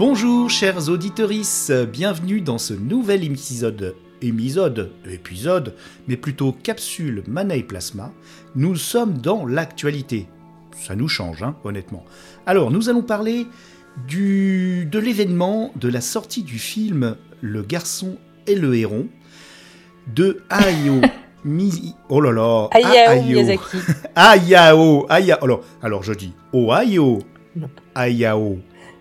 Bonjour chers auditorices, bienvenue dans ce nouvel épisode, épisode, épisode, mais plutôt capsule Mana et Plasma. Nous sommes dans l'actualité. Ça nous change, hein, honnêtement. Alors, nous allons parler du, de l'événement de la sortie du film Le garçon et le héron de Hayao Mi... Oh là là Hayao Miyazaki. Hayao alors, alors je dis Ohio Hayao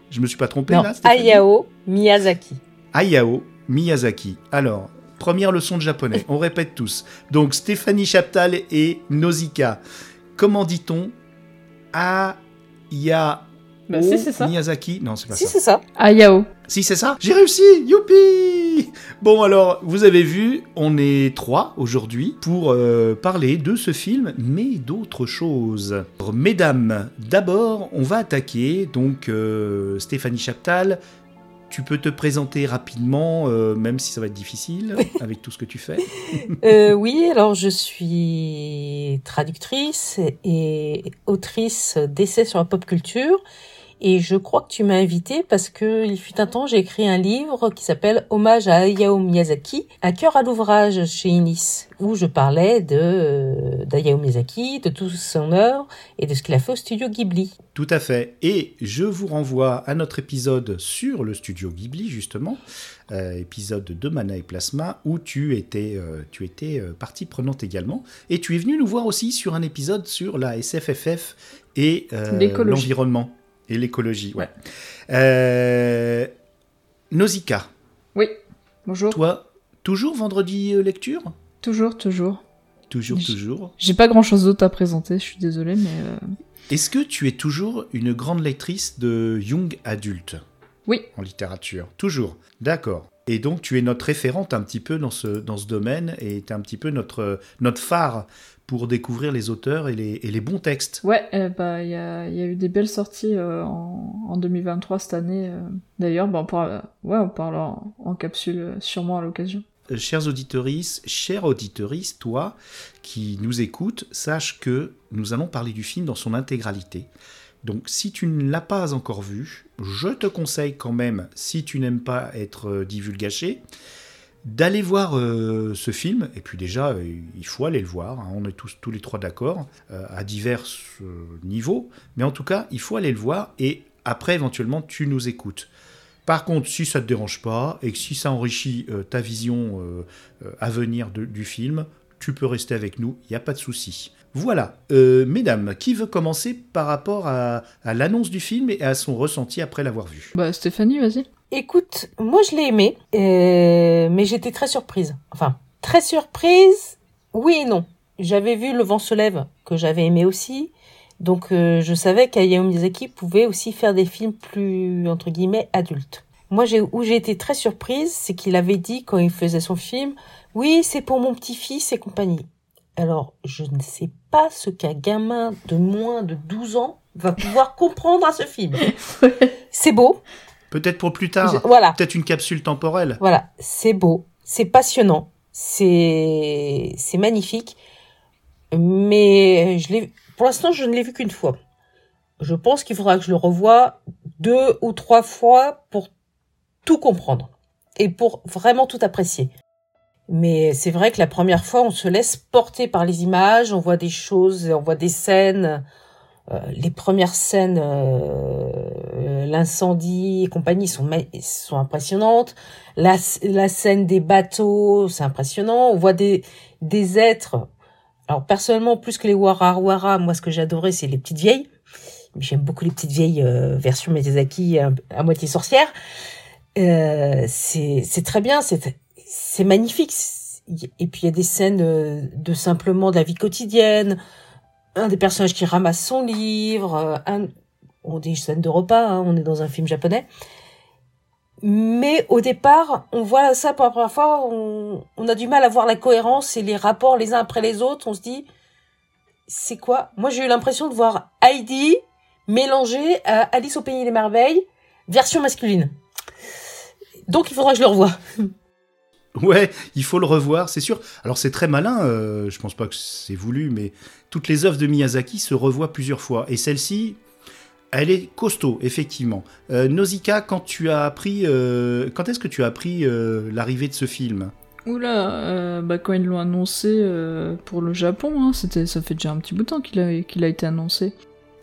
je me suis pas trompé Non, là Stéphanie Hayao Miyazaki. Hayao Miyazaki. Alors, première leçon de japonais, on répète tous. Donc, Stéphanie Chaptal et Nausicaa. Comment dit-on Hayao Bah, si. Miyazaki Non, c'est pas Si, ça. c'est ça. Ayao. Si, c'est ça J'ai réussi Youpi Bon, alors, vous avez vu, on est trois aujourd'hui pour euh, parler de ce film, mais d'autres choses. Alors, Mesdames, d'abord, on va attaquer, donc, euh, Stéphanie Chaptal. Tu peux te présenter rapidement, euh, même si ça va être difficile, avec tout ce que tu fais. Oui, alors je suis traductrice et autrice d'essais sur la pop culture. Et je crois que tu m'as invitée parce que il fut un temps, j'ai écrit un livre qui s'appelle Hommage à Hayao Miyazaki, un cœur à l'ouvrage chez Inis, où je parlais de euh, d'Hayao Miyazaki, de toute son œuvre et de ce qu'il a fait au studio Ghibli. Tout à fait. Et je vous renvoie à notre épisode sur le studio Ghibli, justement, euh, épisode de Mana et Plasma, où tu étais, euh, tu étais euh, partie prenante également. Et tu es venu nous voir aussi sur un épisode sur la SFFF et euh, l'environnement et l'écologie. Ouais. Euh, Nausicaa, Oui. Bonjour. toi, toujours vendredi euh, lecture? Toujours, toujours. Toujours, toujours. J'ai pas grand chose d'autre à présenter, je suis désolée, mais. euh, Est-ce que tu es toujours une grande lectrice de young adulte Oui. En littérature. Toujours. D'accord. Et donc tu es notre référente un petit peu dans ce, dans ce domaine et tu es un petit peu notre, notre phare pour découvrir les auteurs et les, et les bons textes. Ouais, euh, bah, il y a, y a eu des belles sorties euh, en, en 2023 cette année. euh. D'ailleurs, bah, on parle, ouais, on parle en, en capsule euh, sûrement à l'occasion. Chers auditorices, chère auditorice, toi qui nous écoutes, sache que nous allons parler du film dans son intégralité. Donc si tu ne l'as pas encore vu, je te conseille quand même, si tu n'aimes pas être divulgaché, d'aller voir euh, ce film. Et puis déjà, euh, il faut aller le voir, hein, on est tous, tous les trois d'accord, euh, à divers niveaux. Mais en tout cas, il faut aller le voir et après, éventuellement, tu nous écoutes. Par contre, si ça ne te dérange pas et que si ça enrichit ta vision à venir du film, tu peux rester avec nous, il n'y a pas de souci. Voilà, mesdames, qui veut commencer par rapport à, à l'annonce du film et à son ressenti après l'avoir vu? Bah, Stéphanie, vas-y. Écoute, moi je l'ai aimé, euh, mais j'étais très surprise. Enfin, très surprise, oui et non. J'avais vu Le vent se lève, que j'avais aimé aussi. Donc euh, je savais qu'Hayao Miyazaki pouvait aussi faire des films plus, entre guillemets, adultes. Moi, j'ai, où j'ai été très surprise, c'est qu'il avait dit quand il faisait son film, oui, c'est pour mon petit-fils et compagnie. Alors, je ne sais pas ce qu'un gamin de moins de 12 ans va pouvoir comprendre à ce film. C'est beau, Peut-être pour plus tard, je- voilà. peut-être une capsule temporelle. Voilà, c'est beau, c'est passionnant, c'est c'est magnifique, mais je l'ai pour l'instant je ne l'ai vu qu'une fois. Je pense qu'il faudra que je le revoie deux ou trois fois pour tout comprendre et pour vraiment tout apprécier. Mais c'est vrai que la première fois, on se laisse porter par les images, on voit des choses, on voit des scènes, les premières scènes, euh, euh, l'incendie et compagnie sont, sont impressionnantes. La, la scène des bateaux, c'est impressionnant. On voit des, des êtres. Alors personnellement, plus que les Warawara, moi ce que j'adorais, c'est les petites vieilles. J'aime beaucoup les petites vieilles euh, version Miyazaki à, à moitié sorcière. Euh, c'est très bien, c'est magnifique. Et puis il y a des scènes euh, de simplement de la vie quotidienne, un des personnages qui ramasse son livre, euh, un, on dit scène de repas, hein, on est dans un film japonais. Mais au départ, on voit ça pour la première fois, on, a du mal à voir la cohérence et les rapports les uns après les autres. On se dit, c'est quoi? Moi, j'ai eu l'impression de voir Heidi mélangé à Alice au pays des merveilles, version masculine. Donc, il faudra que je le revoie. Ouais, il faut le revoir, c'est sûr. Alors c'est très malin, euh, je pense pas que c'est voulu, mais toutes les œuvres de Miyazaki se revoient plusieurs fois. Et celle-ci, elle est costaud, effectivement. Euh, Nausicaa, quand tu as appris, euh, quand est-ce que tu as appris euh, l'arrivée de ce film? Oula, euh, bah quand ils l'ont annoncé pour le Japon, hein, c'était, ça fait déjà un petit bout de temps qu'il a, qu'il a été annoncé.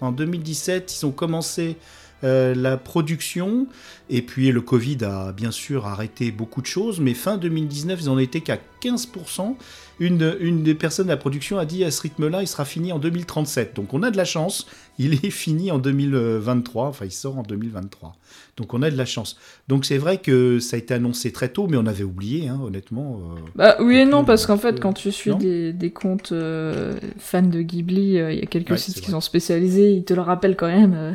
En 2017, ils ont commencé la production, et puis le Covid a bien sûr arrêté beaucoup de choses, mais fin 2019, ils en étaient qu'à 15%. Une, une des personnes de la production a dit à ce rythme-là, il sera fini en 2037. Donc on a de la chance, il est fini en 2023, enfin il sort en 2023. Donc on a de la chance. Donc c'est vrai que ça a été annoncé très tôt, mais on avait oublié, hein, honnêtement. euh. Bah oui et non, parce qu'en euh, fait, quand tu suis des, des comptes euh, fans de Ghibli, euh, il y a quelques Ouais, sites qui sont spécialisés, ils te le rappellent quand même euh,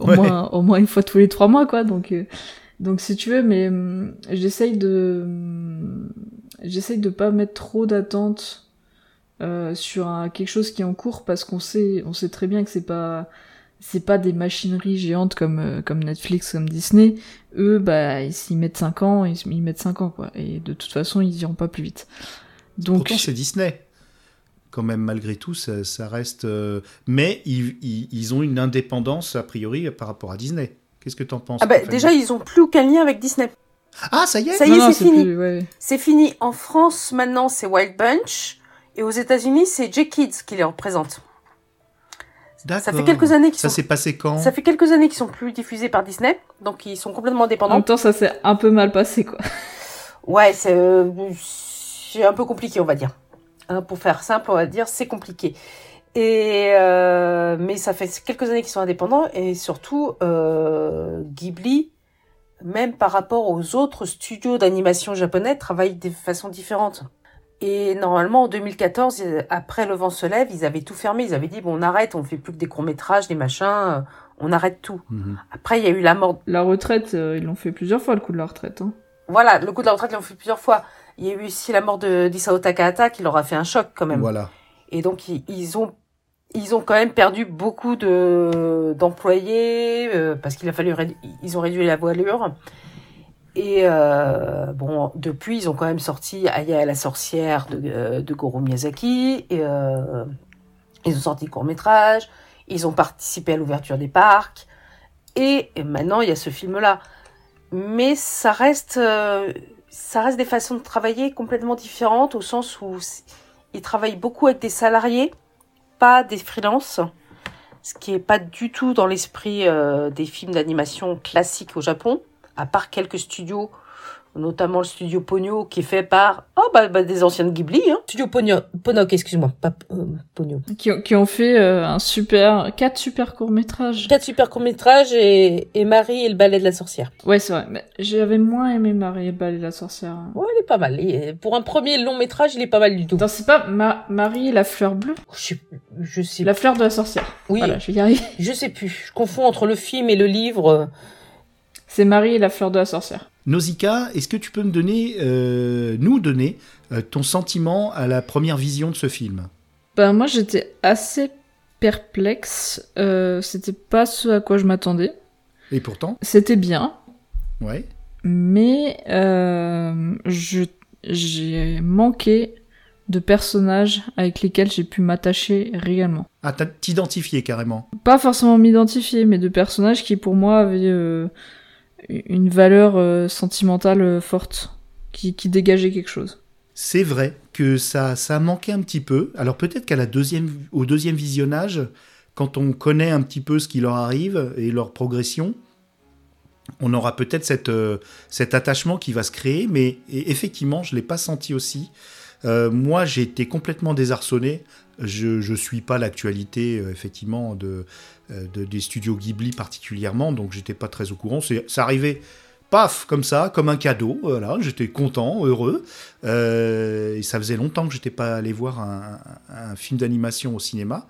au, Ouais. moins, au moins une fois tous les trois mois, quoi. Donc, euh, donc si tu veux, mais hum, j'essaye de... J'essaye de pas mettre trop d'attentes euh, sur un- quelque chose qui est en cours parce qu'on sait, on sait très bien que c'est pas c'est pas des machineries géantes comme euh, comme Netflix comme Disney eux bah ils s'y mettent 5 ans ils, ils mettent 5 ans quoi et de toute façon ils iront pas plus vite donc Pourtant, c'est Disney. Quand même, malgré tout, ça, ça reste. euh, Mais ils, ils- ils ont une indépendance, a priori, par rapport à Disney. Qu'est-ce que t'en penses Ah bah, déjà, ils ont plus aucun lien avec Disney. Ah, ça y est Ça y est, c'est fini. plus- ouais. C'est fini. En France, maintenant, c'est Wild Bunch. Et aux États-Unis, c'est J-Kids qui les représente. Ça fait quelques années qu'ils Ça sont... s'est passé quand Ça fait quelques années qu'ils sont plus diffusés par Disney. Donc, ils sont complètement en indépendants. même temps ça s'est un peu mal passé quoi Ouais, c'est euh, c'est un peu compliqué, on va dire. Hein, pour faire simple, on va dire c'est compliqué. Et euh, mais ça fait quelques années qu'ils sont indépendants et surtout euh, Ghibli, même par rapport aux autres studios d'animation japonais, travaille de façon différente. Et normalement en 2014, euh, après Le Vent se lève, ils avaient tout fermé. Ils avaient dit bon on arrête, on fait plus que des courts métrages, des machins, euh, on arrête tout. Mhm. Après il y a eu la mort la retraite euh, ils l'ont fait plusieurs fois le coup de la retraite hein. Voilà, le coup de la retraite, ils l'ont fait plusieurs fois. Il y a eu aussi la mort de d'Isao Takahata qui leur a fait un choc quand même. Voilà. Et donc ils, ils ont ils ont quand même perdu beaucoup de d'employés euh, parce qu'il a fallu ils ont réduit la voilure. Et euh, bon, depuis ils ont quand même sorti Aya la sorcière de, euh, de Goro Miyazaki. Et, ils ont sorti court métrage. Ils ont participé à l'ouverture des parcs. Et, et maintenant il y a ce film là mais ça reste ça reste des façons de travailler complètement différentes au sens où ils travaillent beaucoup avec des salariés pas des freelances ce qui est pas du tout dans l'esprit euh, des films d'animation classiques au Japon à part quelques studios notamment le studio Pogno qui est fait par oh bah, bah, des anciens de Ghibli hein. studio Pogno Ponok excuse-moi pas euh, Pogno qui, ont- qui ont fait euh, un super quatre super courts métrages quatre super courts métrages et, et Marie et le ballet de la sorcière. Ouais c'est vrai mais j'avais moins aimé Marie et Bal et la sorcière. Ouais il est pas mal. Est- pour un premier long métrage il est pas mal du tout. Attends, c'est pas Ma- Marie et la fleur bleue? Je sais, je sais, la fleur de la sorcière. Oui, voilà je vais y arriver. Je sais plus. Je confonds entre le film et le livre. c'est Marie et la fleur de la sorcière Nausicaa, est-ce que tu peux me donner, euh, nous donner, euh, ton sentiment à la première vision de ce film? Ben moi j'étais assez perplexe, euh, c'était pas ce à quoi je m'attendais. Et pourtant, C'était bien, ouais. mais je j'ai manqué de personnages avec lesquels j'ai pu m'attacher réellement. Ah, t'identifier carrément. Pas forcément m'identifier, mais de personnages qui pour moi avaient une valeur euh, sentimentale euh, forte, qui, qui dégageait quelque chose. C'est vrai que ça, ça manquait un petit peu. Alors peut-être qu'à la deuxième, au deuxième visionnage, quand on connaît un petit peu ce qui leur arrive et leur progression, on aura peut-être cette, euh, cet attachement qui va se créer. Mais et effectivement, je l'ai pas senti aussi. Moi, j'ai été complètement désarçonné. Je ne suis pas l'actualité, euh, effectivement, de, euh, de- des studios Ghibli particulièrement, donc j'étais pas très au courant. Ça arrivait, paf, comme ça, comme un cadeau. Voilà, j'étais content, heureux. Euh, et ça faisait longtemps que j'étais pas allé voir un, film d'animation au cinéma.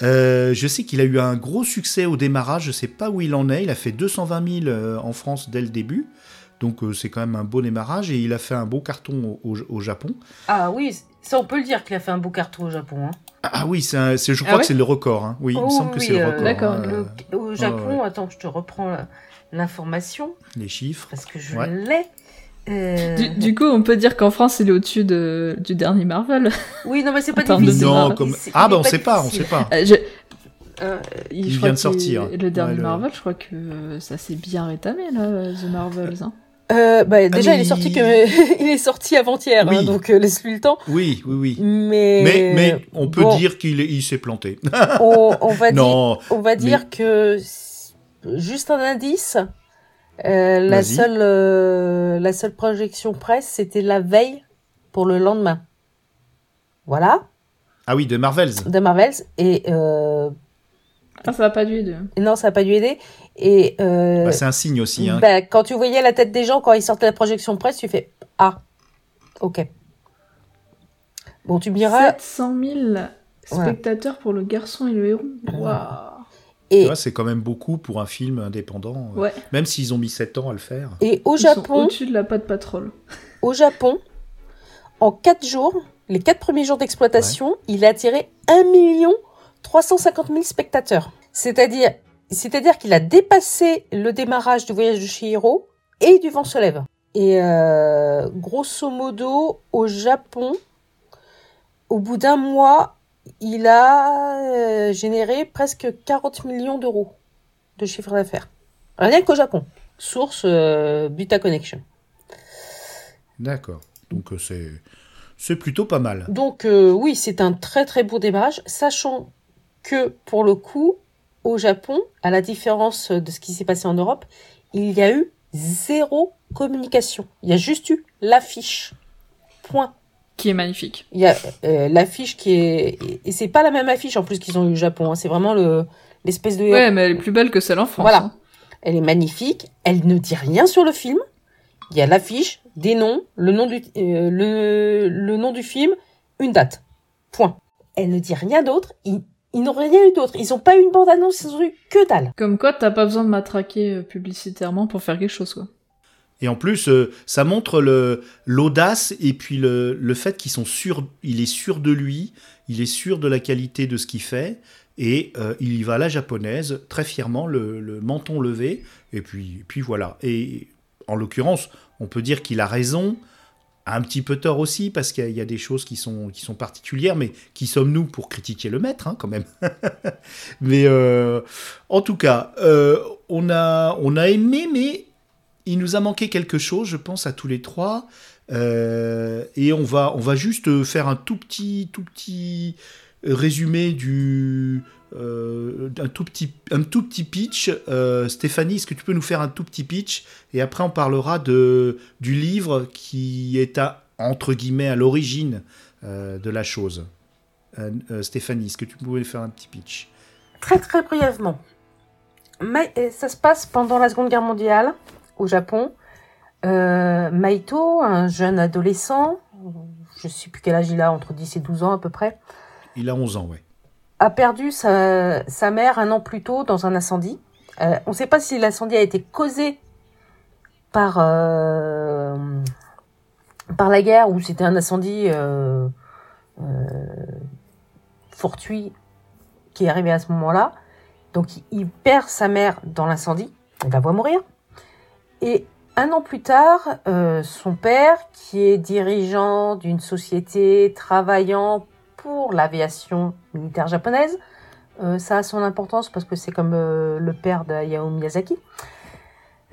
Je sais qu'il a eu un gros succès au démarrage, je sais pas où il en est. Il a fait 220 000 euh, en France dès le début. Donc c'est quand même un beau démarrage et il a fait un beau carton au- au Japon. Ah oui, ça on peut le dire qu'il a fait un beau carton au Japon. Hein. Ah oui, c'est un- c'est- je Ah crois ouais que c'est le record. hein. Oui, il me Oh semble que oui, c'est le euh, record. D'accord, hein, Le- au Japon, ouais. attends, je te reprends l'information les chiffres. parce que je Ouais. l'ai. Euh, Du, du coup, on peut dire qu'en France, il est au-dessus de, du dernier Marvel. Oui, non, mais c'est pas difficile. Non, comme... C'est- Ah bah on sait pas, on sait pas. Euh, je- Euh, Il vient de sortir. Le dernier Ouais, le- Marvel, je crois que euh, ça s'est bien rétamé, là, The Marvels. Hein. Euh, bah, déjà, mais il est sorti il- que il est sorti avant-hier, Oui. hein, donc euh, laisse-lui le temps. Oui, oui, oui. Mais Mais, mais on peut bon, dire qu'il est- il s'est planté. on, on va dire, non, on va dire que juste un indice. euh, la seule euh, la seule projection presse, c'était la veille pour le lendemain. Voilà, ah oui, de Marvels. de Marvels et euh, Ah, ça va pas dû aider. non, ça n'a pas dû aider. Et euh, Bah, c'est un signe aussi. Hein. bah, quand tu voyais la tête des gens quand ils sortaient de la projection presse, tu fais ah, ok. Bon, tu me diras 700 000 spectateurs pour le garçon et le héros. Waouh. Et c'est quand même beaucoup pour un film indépendant, euh, Ouais. même s'ils ont mis 7 ans à le faire. et au Japon, au-dessus de la patte patrol. au Japon, en 4 jours, les 4 premiers jours d'exploitation, il a attiré 1 million 350 000 spectateurs. C'est-à-dire, c'est-à-dire qu'il a dépassé le démarrage du voyage de Chihiro et du vent se lève. Et euh, grosso modo, au Japon, au bout d'un mois, il a euh, généré presque 40 millions d'euros de chiffre d'affaires. Rien qu'au Japon. Source euh, Buta Connection. D'accord. Donc c'est c'est plutôt pas mal. Donc euh, oui, c'est un très très beau démarrage, sachant que pour le coup, au Japon, à la différence de ce qui s'est passé en Europe, il y a eu zéro communication. Il y a juste eu l'affiche. Point. Qui est magnifique. Il y a euh, l'affiche qui est et c'est pas la même affiche en plus qu'ils ont eu au Japon. hein. C'est vraiment le l'espèce de Ouais, mais elle est plus belle que celle en France. Voilà. hein. Elle est magnifique. Elle ne dit rien sur le film. Il y a l'affiche, des noms, le nom du, euh, le, le nom du film, une date. Point. Elle ne dit rien d'autre. Ils n'ont rien eu d'autre. Ils n'ont pas eu une bande-annonce, ils ont eu que dalle. Comme quoi, t'as pas besoin de matraquer euh, publicitairement pour faire quelque chose, quoi. Et en plus, euh, ça montre le l'audace et puis le, le fait qu'ils sont sûrs, il est sûr de lui, il est sûr de la qualité de ce qu'il fait, et euh, il y va à la japonaise, très fièrement, le, le menton levé, et puis, et puis voilà. Et en l'occurrence, on peut dire qu'il a raison, un petit peu tort aussi, parce qu'il y a- des choses qui sont, qui sont particulières, mais qui sommes-nous pour critiquer le maître, hein, quand même Mais euh, en tout cas, euh, on, a, on a aimé, mais il nous a manqué quelque chose, je pense, à tous les trois. Euh, et on va, on va juste faire un tout petit, tout petit résumé du, euh, un tout petit, un tout petit pitch. Euh, Stéphanie, est-ce que tu peux nous faire un tout petit pitch? Et après, on parlera de, du livre qui est à, entre guillemets à l'origine euh, de la chose. Stéphanie, est-ce que tu pouvais faire un petit pitch? Très très brièvement. Mais ça se passe pendant la Seconde Guerre mondiale au Japon. Maito, un jeune adolescent, je sais plus quel âge il a, entre 10 et 12 ans à peu près, Il a 11 ans, ouais. A perdu sa, mère un an plus tôt dans un incendie. Euh, on ne sait pas si l'incendie a été causé par, euh, la guerre ou c'était un incendie euh, fortuit qui est arrivé à ce moment-là. Donc il, perd sa mère dans l'incendie, il la voit mourir. Et un an plus tard, son père, qui est dirigeant d'une société travaillant pour l'aviation militaire japonaise. Euh, ça a son importance parce que c'est comme euh, le père de Hayao Miyazaki.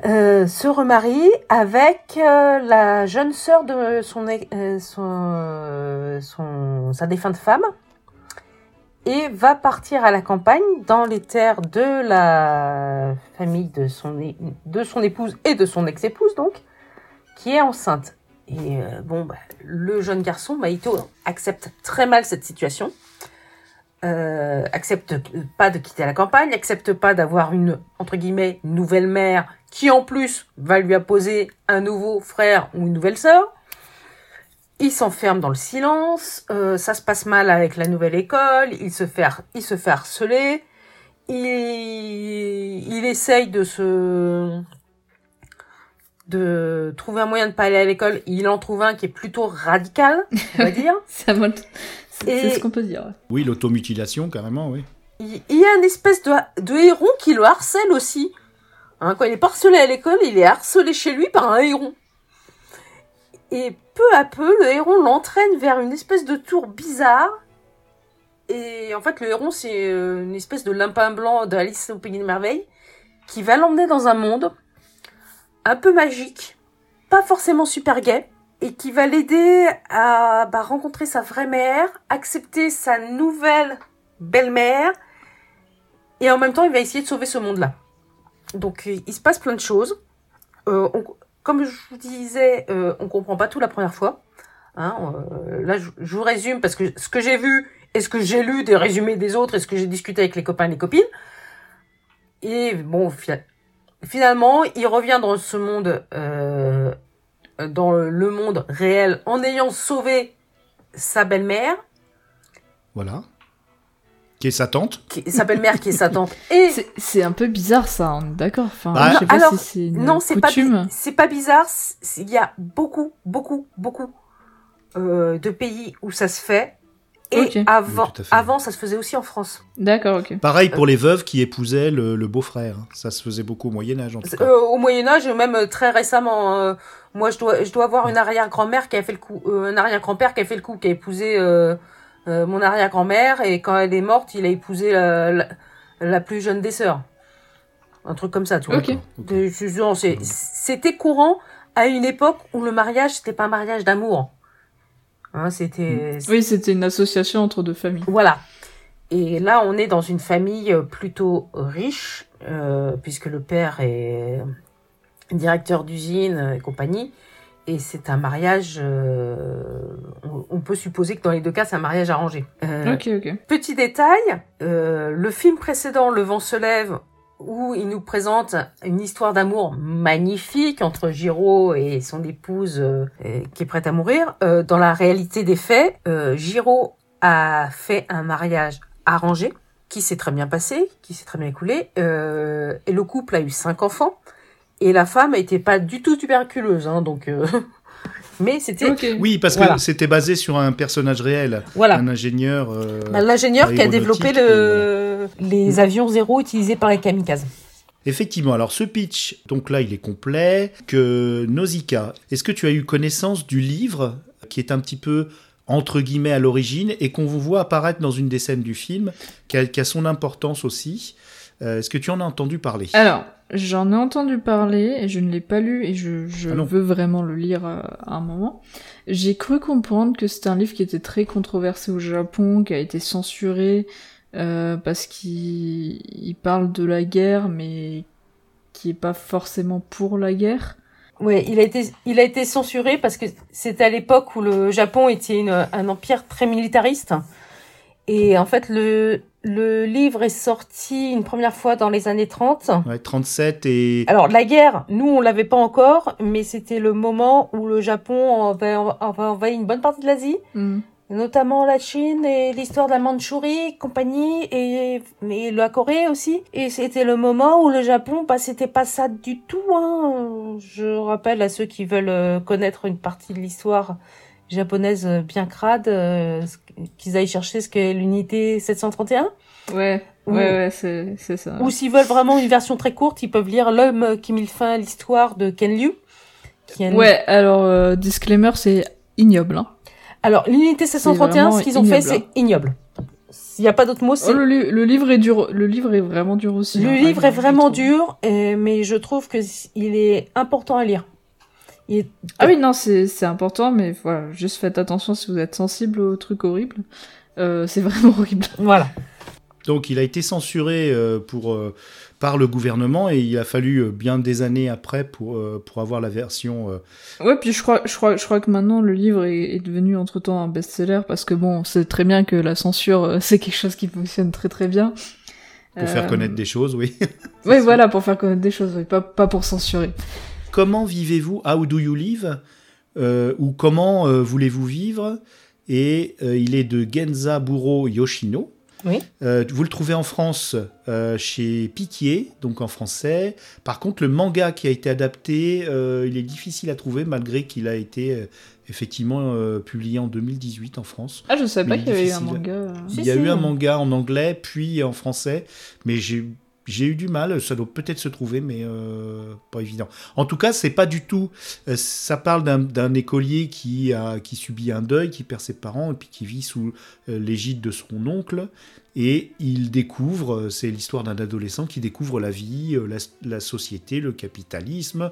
Euh, se remarie avec la jeune sœur de son, son, son- sa défunte femme et va partir à la campagne dans les terres de la famille de son, de son épouse et de son ex-épouse donc qui est enceinte. Et euh, bon, bah, le jeune garçon, Maito, accepte très mal cette situation. Euh, accepte pas de quitter la campagne, accepte pas d'avoir une, entre guillemets, nouvelle mère qui en plus va lui apposer un nouveau frère ou une nouvelle sœur. il s'enferme dans le silence, euh, ça se passe mal avec la nouvelle école, il se fait, il harceler, il essaye de se de trouver un moyen de pas aller à l'école, il en trouve un qui est plutôt radical, on va dire. C'est Et- ce qu'on peut dire. Oui, l'automutilation, carrément, oui. Il y a une espèce de, de héron qui le harcèle aussi. Hein, quand il est pas harcelé à l'école, il est harcelé chez lui par un héron. Et peu à peu, le héron l'entraîne vers une espèce de tour bizarre. Et en fait, le héron, c'est euh, une espèce de limpin blanc d'Alice au Pays des Merveilles qui va l'emmener dans un monde un peu magique, pas forcément super gai, et qui va l'aider à bah, rencontrer sa vraie mère, accepter sa nouvelle belle-mère, et en même temps, il va essayer de sauver ce monde-là. Donc, euh, il se passe plein de choses. Euh, comme je vous disais, euh, on comprend pas tout la première fois. Hein, euh, là, je, vous résume parce que ce que j'ai vu et ce que j'ai lu des résumés des autres et ce que j'ai discuté avec les copains et les copines. Et bon, finalement, il revient dans ce monde, euh, dans le monde réel, en ayant sauvé sa belle-mère, Voilà. Qui est sa tante qui, sa belle-mère qui est sa tante, et C'est- C'est un peu bizarre ça, on est d'accord. Enfin, Bah, je sais pas alors, si c'est une Non, c'est pas, c'est pas bizarre. Il y a beaucoup, beaucoup, beaucoup euh, de pays où ça se fait. Et avant, Oui, avant, ça se faisait aussi en France. D'accord, ok. Pareil pour les veuves qui épousaient le, le beau-frère. Ça se faisait beaucoup au Moyen-Âge, en tout cas. Euh, au Moyen Âge, même euh, très récemment. euh, moi, je dois, je dois avoir une arrière-grand-mère qui a fait le coup, euh, un arrière-grand-père qui a fait le coup, qui a épousé euh, euh, mon arrière-grand-mère, et quand elle est morte, il a épousé la, la, la plus jeune des sœurs. Un truc comme ça, tu vois. Ok. Ok. De- je- non, c'est- C'était courant à une époque où le mariage, c'était pas un mariage d'amour. Hein, c'était. Oui, c'était une association entre deux familles. Voilà. Et là, on est dans une famille euh, plutôt riche, euh, puisque le père est directeur d'usine et compagnie. Et c'est un mariage, euh, on, peut supposer que dans les deux cas, c'est un mariage arrangé. Euh, Ok, ok. Petit détail, le film précédent, Le vent se lève, où il nous présente une histoire d'amour magnifique entre Giraud et son épouse euh, qui est prête à mourir. Euh, dans la réalité des faits, euh, Giraud a fait un mariage arrangé qui s'est très bien passé, qui s'est très bien écoulé, euh, et le couple a eu cinq enfants. Et la femme n'était pas du tout tuberculeuse, hein, donc. euh, Mais c'était. Oui, parce que Voilà. c'était basé sur un personnage réel, voilà. un ingénieur. euh, Bah, L'ingénieur qui a développé le... les avions zéro utilisés par les kamikazes. Effectivement, alors ce pitch, donc là il est complet, que Nausicaa, est-ce que tu as eu connaissance du livre qui est un petit peu entre guillemets à l'origine et qu'on vous voit apparaître dans une des scènes du film, qui a, qui a son importance aussi? Euh, Est-ce que tu en as entendu parler? Alors, j'en ai entendu parler et je ne l'ai pas lu et je, je Ah veux vraiment le lire euh, à un moment. J'ai cru comprendre que c'était un livre qui était très controversé au Japon, qui a été censuré euh, parce qu'il il parle de la guerre, mais qui est pas forcément pour la guerre. Ouais, il a été, il a été censuré parce que c'était à l'époque où le Japon était une- un empire très militariste. Et en fait, le, le livre est sorti une première fois dans les années 30. Ouais, 37 et... Alors, la guerre, nous, on l'avait pas encore, mais c'était le moment où le Japon avait, avait envahi une bonne partie de l'Asie. Hmm. notamment la Chine et l'histoire de la Mandchourie, compagnie, et, et la Corée aussi. Et c'était le moment où le Japon, bah, c'était pas ça du tout. Hein. Je rappelle à ceux qui veulent euh, connaître une partie de l'histoire japonaise euh, bien crade, euh, qu'ils aillent chercher ce qu'est l'unité 731. Ouais, Ou- ouais, ouais, c'est c'est ça. Ou s'ils veulent vraiment une version très courte, ils peuvent lire L'homme qui mit fin à l'histoire de Ken Liu. Qui Ouais, alors, euh, disclaimer, c'est ignoble. Hein. Alors, l'unité 731, vraiment ce qu'ils ont fait, c'est ignoble. S'il n'y a pas d'autre mot, c'est Oh, le, li- le livre est dur. Le livre est vraiment dur aussi. Le hein, livre est vraiment dur, mais je trouve que c- il est important à lire. Il est- Ah oui, non, c'est c'est important, mais voilà, juste faites attention si vous êtes sensible aux trucs horribles. Euh, c'est vraiment horrible. Voilà. Donc il a été censuré euh, pour, euh, par le gouvernement et il a fallu euh, bien des années après pour, euh, pour avoir la version... euh, Ouais, puis je crois, je crois, je crois que maintenant le livre est, est devenu entre temps un best-seller parce que bon, c'est très bien que la censure, euh, c'est quelque chose qui fonctionne très très bien. pour faire connaître des choses, oui. Ouais, voilà, pour faire connaître des choses, oui, pas, pas pour censurer. Comment vivez-vous? How do you live? Euh, ou Comment euh, voulez-vous vivre? Et euh, il est de Genzaburo Yoshino. Oui. Vous le trouvez en France chez Piquier, donc en français. Par contre, le manga qui a été adapté, il est difficile à trouver malgré qu'il a été effectivement euh, publié en 2018 en France. Ah, je savais pas qu'il y avait eu un manga. il y a si. eu un manga en anglais, puis en français, mais j'ai j'ai eu du mal. Ça doit peut-être se trouver, mais euh, pas évident. En tout cas, c'est pas du tout. euh, ça parle d'un- écolier qui subit un deuil, qui perd ses parents et puis qui vit sous euh, l'égide de son oncle. Et il découvre, c'est l'histoire d'un adolescent qui découvre la vie, la société, le capitalisme.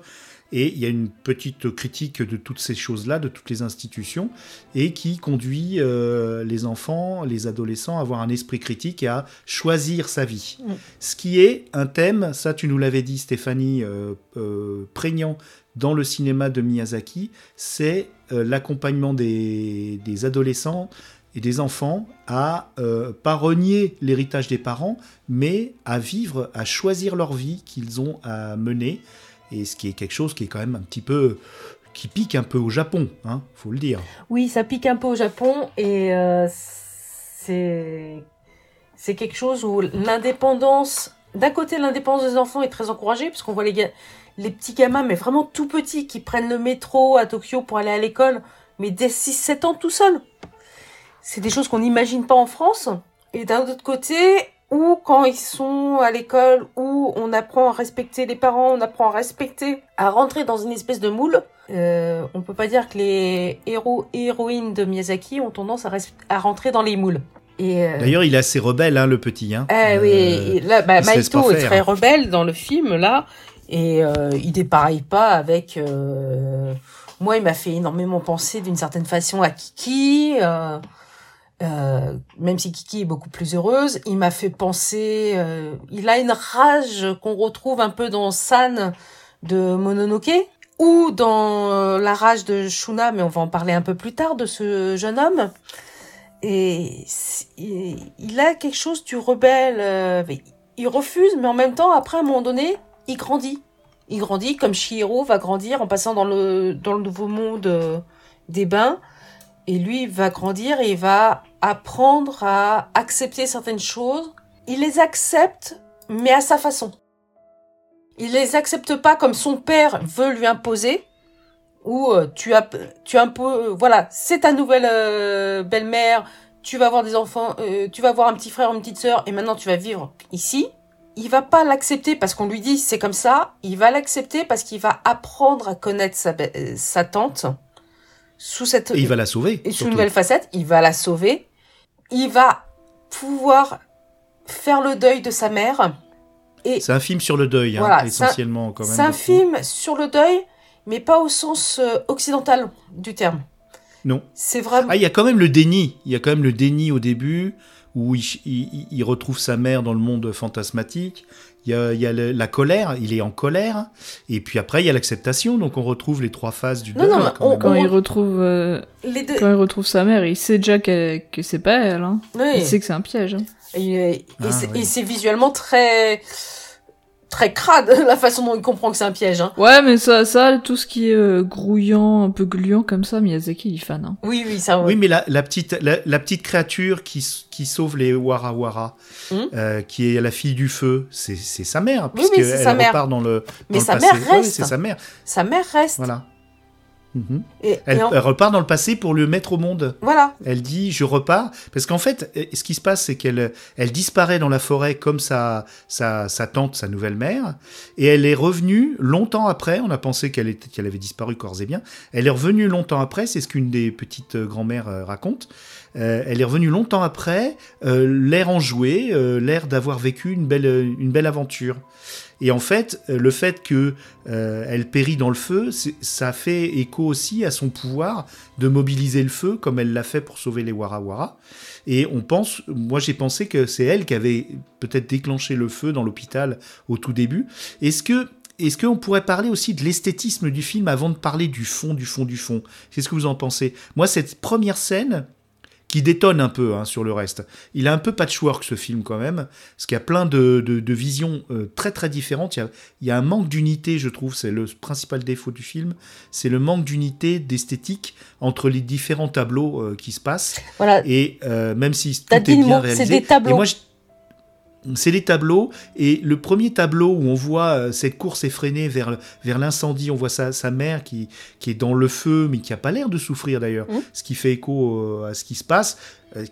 Et il y a une petite critique de toutes ces choses-là, de toutes les institutions, et qui conduit euh, les enfants, les adolescents à avoir un esprit critique et à choisir sa vie. Ce qui est un thème, ça tu nous l'avais dit Stéphanie, euh, euh, prégnant dans le cinéma de Miyazaki, c'est l'accompagnement des, des adolescents et des enfants à euh, pas renier l'héritage des parents, mais à vivre, à choisir leur vie qu'ils ont à mener, et ce qui est quelque chose qui est quand même un petit peu qui pique un peu au Japon, hein, faut le dire. Oui, ça pique un peu au Japon et euh, c'est c'est quelque chose où l'indépendance, d'un côté l'indépendance des enfants est très encouragée parce qu'on voit les les petits gamins mais vraiment tout petits qui prennent le métro à Tokyo pour aller à l'école mais dès 6-7 ans tout seuls. C'est des choses qu'on n'imagine pas en France et d'un autre côté où quand ils sont à l'école où on apprend à respecter les parents, on apprend à respecter, à rentrer dans une espèce de moule, euh, on peut pas dire que les héros et héroïnes de Miyazaki ont tendance à, rentrer dans les moules. Euh, D'ailleurs, il est assez rebelle, hein, le petit. Hein. Euh, oui, et là, bah, Maito est très rebelle dans le film là, et euh, il dépareille pas avec. euh, Moi, il m'a fait énormément penser d'une certaine façon à Kiki. Euh, même si Kiki est beaucoup plus heureuse, il m'a fait penser. euh, il a une rage qu'on retrouve un peu dans San de Mononoke ou dans euh, la rage de Shuna, mais on va en parler un peu plus tard de ce jeune homme. Et il a quelque chose du rebelle. euh, il refuse, mais en même temps, après, à un moment donné, il grandit. Il grandit comme Shihiro va grandir en passant dans le, dans le nouveau monde des bains. Et lui, il va grandir et il va apprendre à accepter certaines choses. Il les accepte, mais à sa façon. Il les accepte pas comme son père veut lui imposer, où euh, tu as, tu as euh, voilà, c'est ta nouvelle euh, belle-mère, tu vas avoir des enfants, tu vas avoir un petit frère, une petite sœur, et maintenant tu vas vivre ici. Il va pas l'accepter parce qu'on lui dit c'est comme ça. Il va l'accepter parce qu'il va apprendre à connaître sa, sa tante sous cette Et il va la sauver. et sous une nouvelle facette, il va la sauver. Il va pouvoir faire le deuil de sa mère. Et C'est un film sur le deuil, hein, un- essentiellement quand même. c'est un film sur le deuil, mais pas au sens euh, occidental du terme. Non. C'est vraiment. Ah, il y a quand même le déni. Il y a quand même le déni au début où il, il- il retrouve sa mère dans le monde fantasmatique. Il y a, il y a le- la colère, il est en colère. Et puis après, il y a l'acceptation. Donc on retrouve les trois phases du Non, deuil. non, quand on- même. Quand on- il retrouve, euh, les deux. quand il retrouve sa mère, il sait déjà qu'elle- que c'est pas elle. Hein. Oui. Il sait que c'est un piège. hein. Et, et Ah, c'est oui. et c'est visuellement très très crade la façon dont il comprend que c'est un piège. Hein. Ouais, mais ça, ça, tout ce qui est euh, grouillant, un peu gluant comme ça, Miyazaki, il est fan. Hein. Oui, oui, ça. Oui, mais la, la petite, la, la petite créature qui, qui sauve les Warawara, Hum? euh, qui est la fille du feu, c'est c'est sa mère, Oui, puisque oui, elle sa mère. repart dans le, dans Mais le sa passé. mère Ouais, reste. c'est sa mère, Sa mère reste. voilà. Mhm. Et, Elle, et en- elle repart dans le passé pour le mettre au monde. Voilà. Elle dit je repars. Parce qu'en fait ce qui se passe c'est qu'elle elle disparaît dans la forêt comme sa sa, sa tante sa nouvelle mère. Et elle est revenue longtemps après. On a pensé qu'elle était qu'elle avait disparu corps et bien. Elle est revenue longtemps après. C'est ce qu'une des petites euh, grand-mères euh, raconte. Euh, elle est revenue longtemps après euh, l'air enjoué euh, l'air d'avoir vécu une belle une belle aventure et en fait, euh, le fait que euh, elle périt dans le feu, ça fait écho aussi à son pouvoir de mobiliser le feu, comme elle l'a fait pour sauver les Warawara. Et on pense, moi j'ai pensé que c'est elle qui avait peut-être déclenché le feu dans l'hôpital au tout début. Est-ce que est-ce qu'on pourrait parler aussi de l'esthétisme du film avant de parler du fond, du fond, du fond? Qu'est-ce que vous en pensez? Moi, cette première scène, qui détonne un peu hein, sur le reste. Il a un peu patchwork ce film quand même, parce qu'il y a plein de, de, de visions euh, très très différentes. Il y a, il y a un manque d'unité, je trouve, c'est le principal défaut du film, c'est le manque d'unité, d'esthétique entre les différents tableaux euh, qui se passent. Voilà. Et euh, même si tout est bien mot, c'est réalisé, des tableaux. et moi, je- c'est les tableaux et le premier tableau où on voit euh, cette course effrénée vers, vers l'incendie, on voit sa, sa mère qui, qui est dans le feu mais qui a pas l'air de souffrir d'ailleurs, Mhm. ce qui fait écho euh, à ce qui se passe,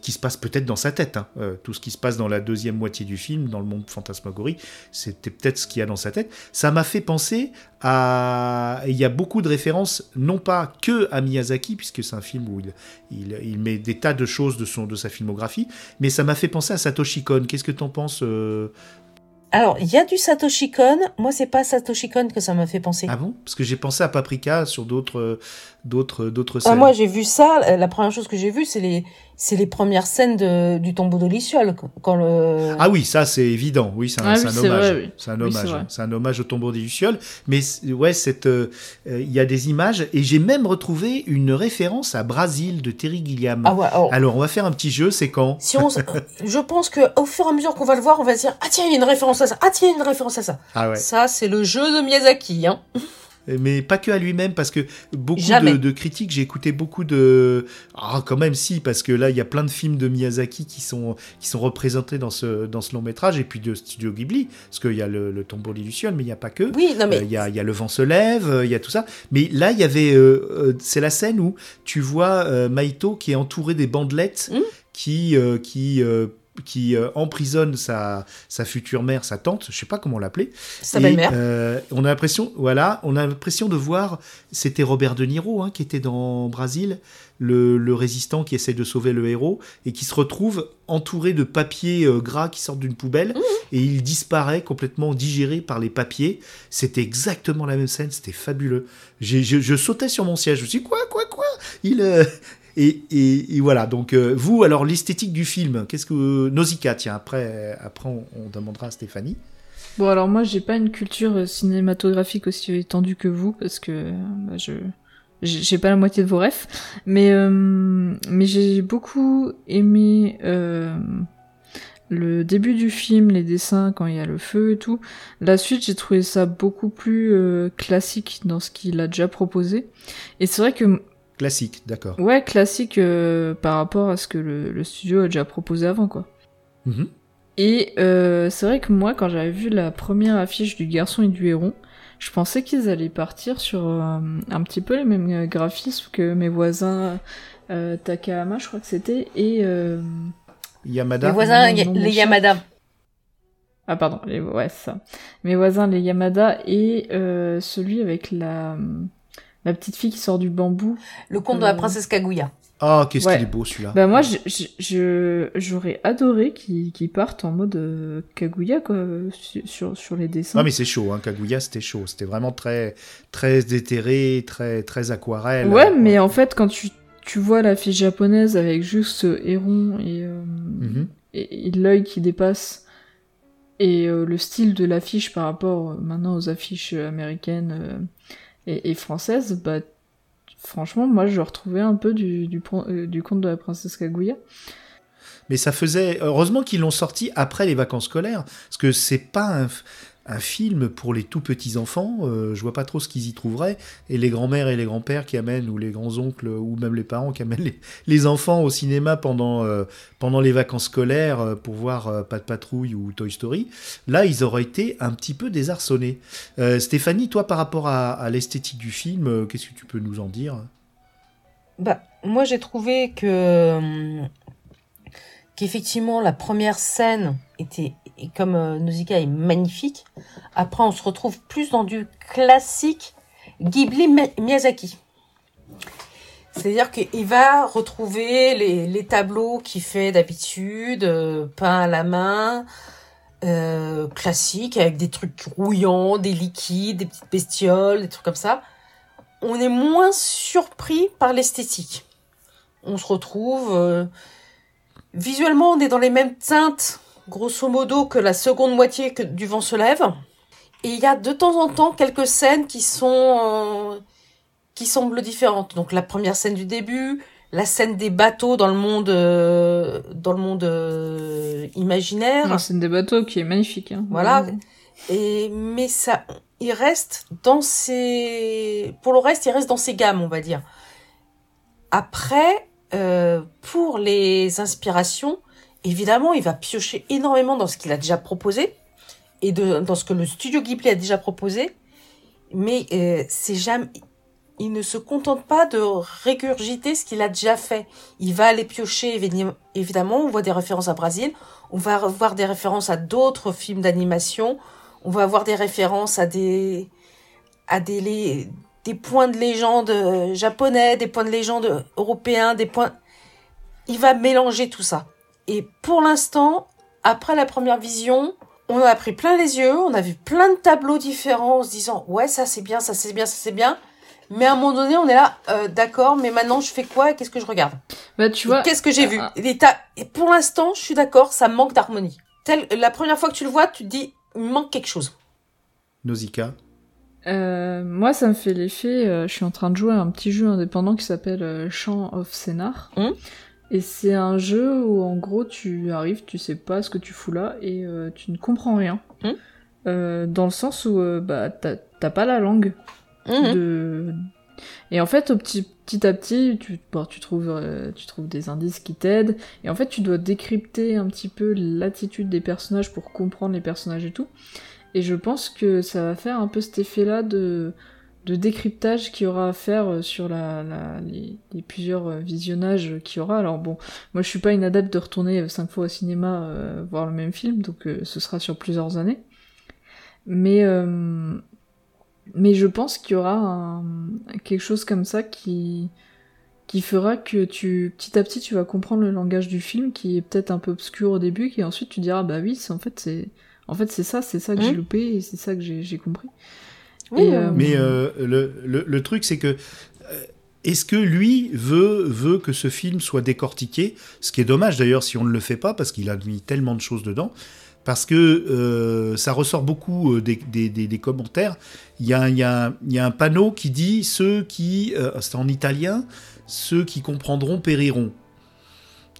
qui se passe peut-être dans sa tête. hein. Euh, tout ce qui se passe dans la deuxième moitié du film, dans le monde fantasmagorie, c'était peut-être ce qu'il y a dans sa tête. Ça m'a fait penser à... Il y a beaucoup de références, non pas que à Miyazaki, puisque c'est un film où il, il, il met des tas de choses de, son, de sa filmographie, mais ça m'a fait penser à Satoshi Kon. Qu'est-ce que t'en penses euh, Alors, il y a du Satoshi Kon. Moi, c'est pas Satoshi Kon que ça m'a fait penser. Ah bon? Parce que j'ai pensé à Paprika sur d'autres euh, d'autres d'autres Ah, scènes. moi, j'ai vu ça. euh, La première chose que j'ai vue, c'est les, c'est les premières scènes de, du tombeau de Liciole. Quand le. Ah oui, ça c'est évident. Oui, c'est un, Ah oui, un c'est hommage. C'est un Oui, hommage. vrai. c'est un hommage au tombeau des Lucioles. Mais c'est- ouais, euh, euh, il y a des images et j'ai même retrouvé une référence à Brasil de Terry Gilliam. Ah ouais, alors, Alors on va faire un petit jeu. C'est quand si on, je pense que au fur et à mesure qu'on va le voir, on va se dire ah tiens il y a une référence à ça, ah tiens il y a une référence à ça. Ah ouais. Ça c'est le jeu de Miyazaki. Hein. Mais pas que à lui-même, parce que beaucoup de, de critiques, j'ai écouté beaucoup de... Ah, quand même, si, parce que là, il y a plein de films de Miyazaki qui sont, qui sont représentés dans ce, dans ce long métrage, et puis de Studio Ghibli, parce qu'il y a le, le tombeau des Lucioles, mais il n'y a pas que. Oui non mais Euh, Il y, a, y a Le vent se lève, euh, il y a tout ça. Mais là, il y avait... euh, c'est la scène où tu vois euh, Maito qui est entouré des bandelettes Mm. qui... qui qui euh, emprisonne sa, sa future mère, sa tante, je sais pas comment l'appeler, sa belle-mère. euh, on a l'impression, voilà, on a l'impression de voir, c'était Robert De Niro hein, qui était dans Brasil, le, le résistant qui essaie de sauver le héros et qui se retrouve entouré de papiers euh, gras qui sortent d'une poubelle et il disparaît complètement digéré par les papiers. C'était exactement la même scène, c'était fabuleux. Je, je sautais sur mon siège, je me suis dit, quoi, quoi, quoi? Il et, et- et voilà, donc euh, vous, alors l'esthétique du film, qu'est-ce que... Nausicaa, tiens, après, après on, on demandera à Stéphanie. Bon, alors moi, j'ai pas une culture euh, cinématographique aussi étendue que vous, parce que euh, bah, je j'ai pas la moitié de vos refs, mais euh, mais j'ai beaucoup aimé euh, le début du film, les dessins quand il y a le feu et tout. La suite, j'ai trouvé ça beaucoup plus euh, classique dans ce qu'il a déjà proposé. Et c'est vrai que Classique, d'accord. ouais, classique euh, par rapport à ce que le, le studio a déjà proposé avant, quoi. Mhm. Et euh, c'est vrai que moi, quand j'avais vu la première affiche du garçon et du héron, je pensais qu'ils allaient partir sur euh, un petit peu les mêmes graphismes que mes voisins euh, Takahama, je crois que c'était, et... euh, Yamada. Les voisins, non, non, les. Yamada. Ah pardon, les... ouais, c'est ça. Mes voisins, les Yamada, et euh, celui avec la... la petite fille qui sort du bambou. Le conte de la Euh, princesse Kaguya. Oh, qu'est-ce Ouais. qu'il est beau celui-là. Bah moi, je- je- je- j'aurais adoré qu'ils qu'ils partent en mode euh, Kaguya, quoi, sur, sur, les dessins. Non mais c'est chaud, hein. Kaguya c'était chaud, c'était vraiment très très déterré, très très aquarelle. Ouais, mais en fait, quand tu, tu vois la fiche japonaise avec juste ce héron et, euh, Mhm. et, et l'œil qui dépasse, et euh, le style de l'affiche par rapport euh, maintenant aux affiches euh, américaines euh, et, françaises, bah franchement, moi je retrouvais un peu du, euh, du conte de la princesse Kaguya. Mais ça faisait heureusement qu'ils l'ont sorti après les vacances scolaires, parce que c'est pas un, un film pour les tout petits enfants. euh, je vois pas trop ce qu'ils y trouveraient. Et les grands-mères et les grands-pères qui amènent, ou les grands-oncles, ou même les parents qui amènent les, enfants au cinéma pendant euh, pendant les vacances scolaires euh, pour voir Pas de patrouille ou Toy Story. Là, ils auraient été un petit peu désarçonnés. Stéphanie, toi, par rapport à, à l'esthétique du film, qu'est-ce que tu peux nous en dire? Bah, moi j'ai trouvé que hum, qu'effectivement la première scène était et comme euh, Nausicaa est magnifique. Après on se retrouve plus dans du classique Ghibli Mi- Miyazaki. C'est-à-dire qu'il va retrouver les, les tableaux qu'il fait d'habitude, euh, peints à la main, euh, classiques, avec des trucs rouillants, des liquides, des petites bestioles, des trucs comme ça on est moins surpris par l'esthétique. On se retrouve euh, visuellement, on est dans les mêmes teintes, grosso modo, que la seconde moitié que du vent se lève. Et il y a de temps en temps quelques scènes qui sont euh, qui semblent différentes. Donc la première scène du début, la scène des bateaux dans le monde, euh, dans le monde euh, imaginaire. La scène des bateaux qui est magnifique. Hein. Voilà. Et mais ça, il reste dans ses, pour le reste, il reste dans ses gammes, on va dire. Après, pour les inspirations, évidemment, il va piocher énormément dans ce qu'il a déjà proposé et dans ce que le studio Ghibli a déjà proposé. Mais euh, c'est jamais, il ne se contente pas de régurgiter ce qu'il a déjà fait. Il va aller piocher, évidemment, on voit des références à Brésil, on va voir des références à d'autres films d'animation, on va avoir des références à des, à des, des points de légende japonais, des points de légende européens, des points, il va mélanger tout ça. Et pour l'instant, après la première vision, on a pris plein les yeux, on a vu plein de tableaux différents en se disant ouais ça c'est bien, ça c'est bien, ça c'est bien. Mais à un moment donné, on est là, euh, d'accord, mais maintenant je fais quoi et qu'est-ce que je regarde? Bah tu vois. Qu'est-ce que j'ai vu? ah. Et pour l'instant, je suis d'accord, ça manque d'harmonie. La première fois que tu le vois, tu te dis, il manque quelque chose. Nausicaa euh, moi, ça me fait l'effet. Euh, je suis en train de jouer à un petit jeu indépendant qui s'appelle euh, Champ of Scénar. Hum? Et c'est un jeu où, en gros, tu arrives, tu sais pas ce que tu fous là et euh, tu ne comprends rien. Hum. Euh, dans le sens où, euh, bah, t'as pas la langue. De... Et en fait, au petit, petit à petit, tu, bon, tu, trouves, tu trouves des indices qui t'aident. Et en fait, tu dois décrypter un petit peu l'attitude des personnages pour comprendre les personnages et tout. Et je pense que ça va faire un peu cet effet-là de, de décryptage qu'il y aura à faire euh, sur la, la, les, les plusieurs euh, visionnages qu'il y aura. Alors bon, moi je suis pas une adepte de retourner euh, cinq fois au cinéma euh, voir le même film, donc euh, ce sera sur plusieurs années. Mais euh, mais je pense qu'il y aura un- quelque chose comme ça qui qui fera que tu petit à petit tu vas comprendre le langage du film qui est peut-être un peu obscur au début et ensuite tu diras bah oui c'est en fait c'est en fait c'est ça c'est ça que j'ai Mhm. loupé et c'est ça que j'ai compris Oui, Et, euh, Mais euh, le, le, le truc, c'est que euh, est-ce que lui veut, veut que ce film soit décortiqué? Ce qui est dommage d'ailleurs si on ne le fait pas, parce qu'il a mis tellement de choses dedans. Parce que euh, ça ressort beaucoup euh, des, des, des- des commentaires. Il y, a, il, y a, un- il y a un panneau qui dit ceux qui, euh, c'est en italien, ceux qui comprendront périront.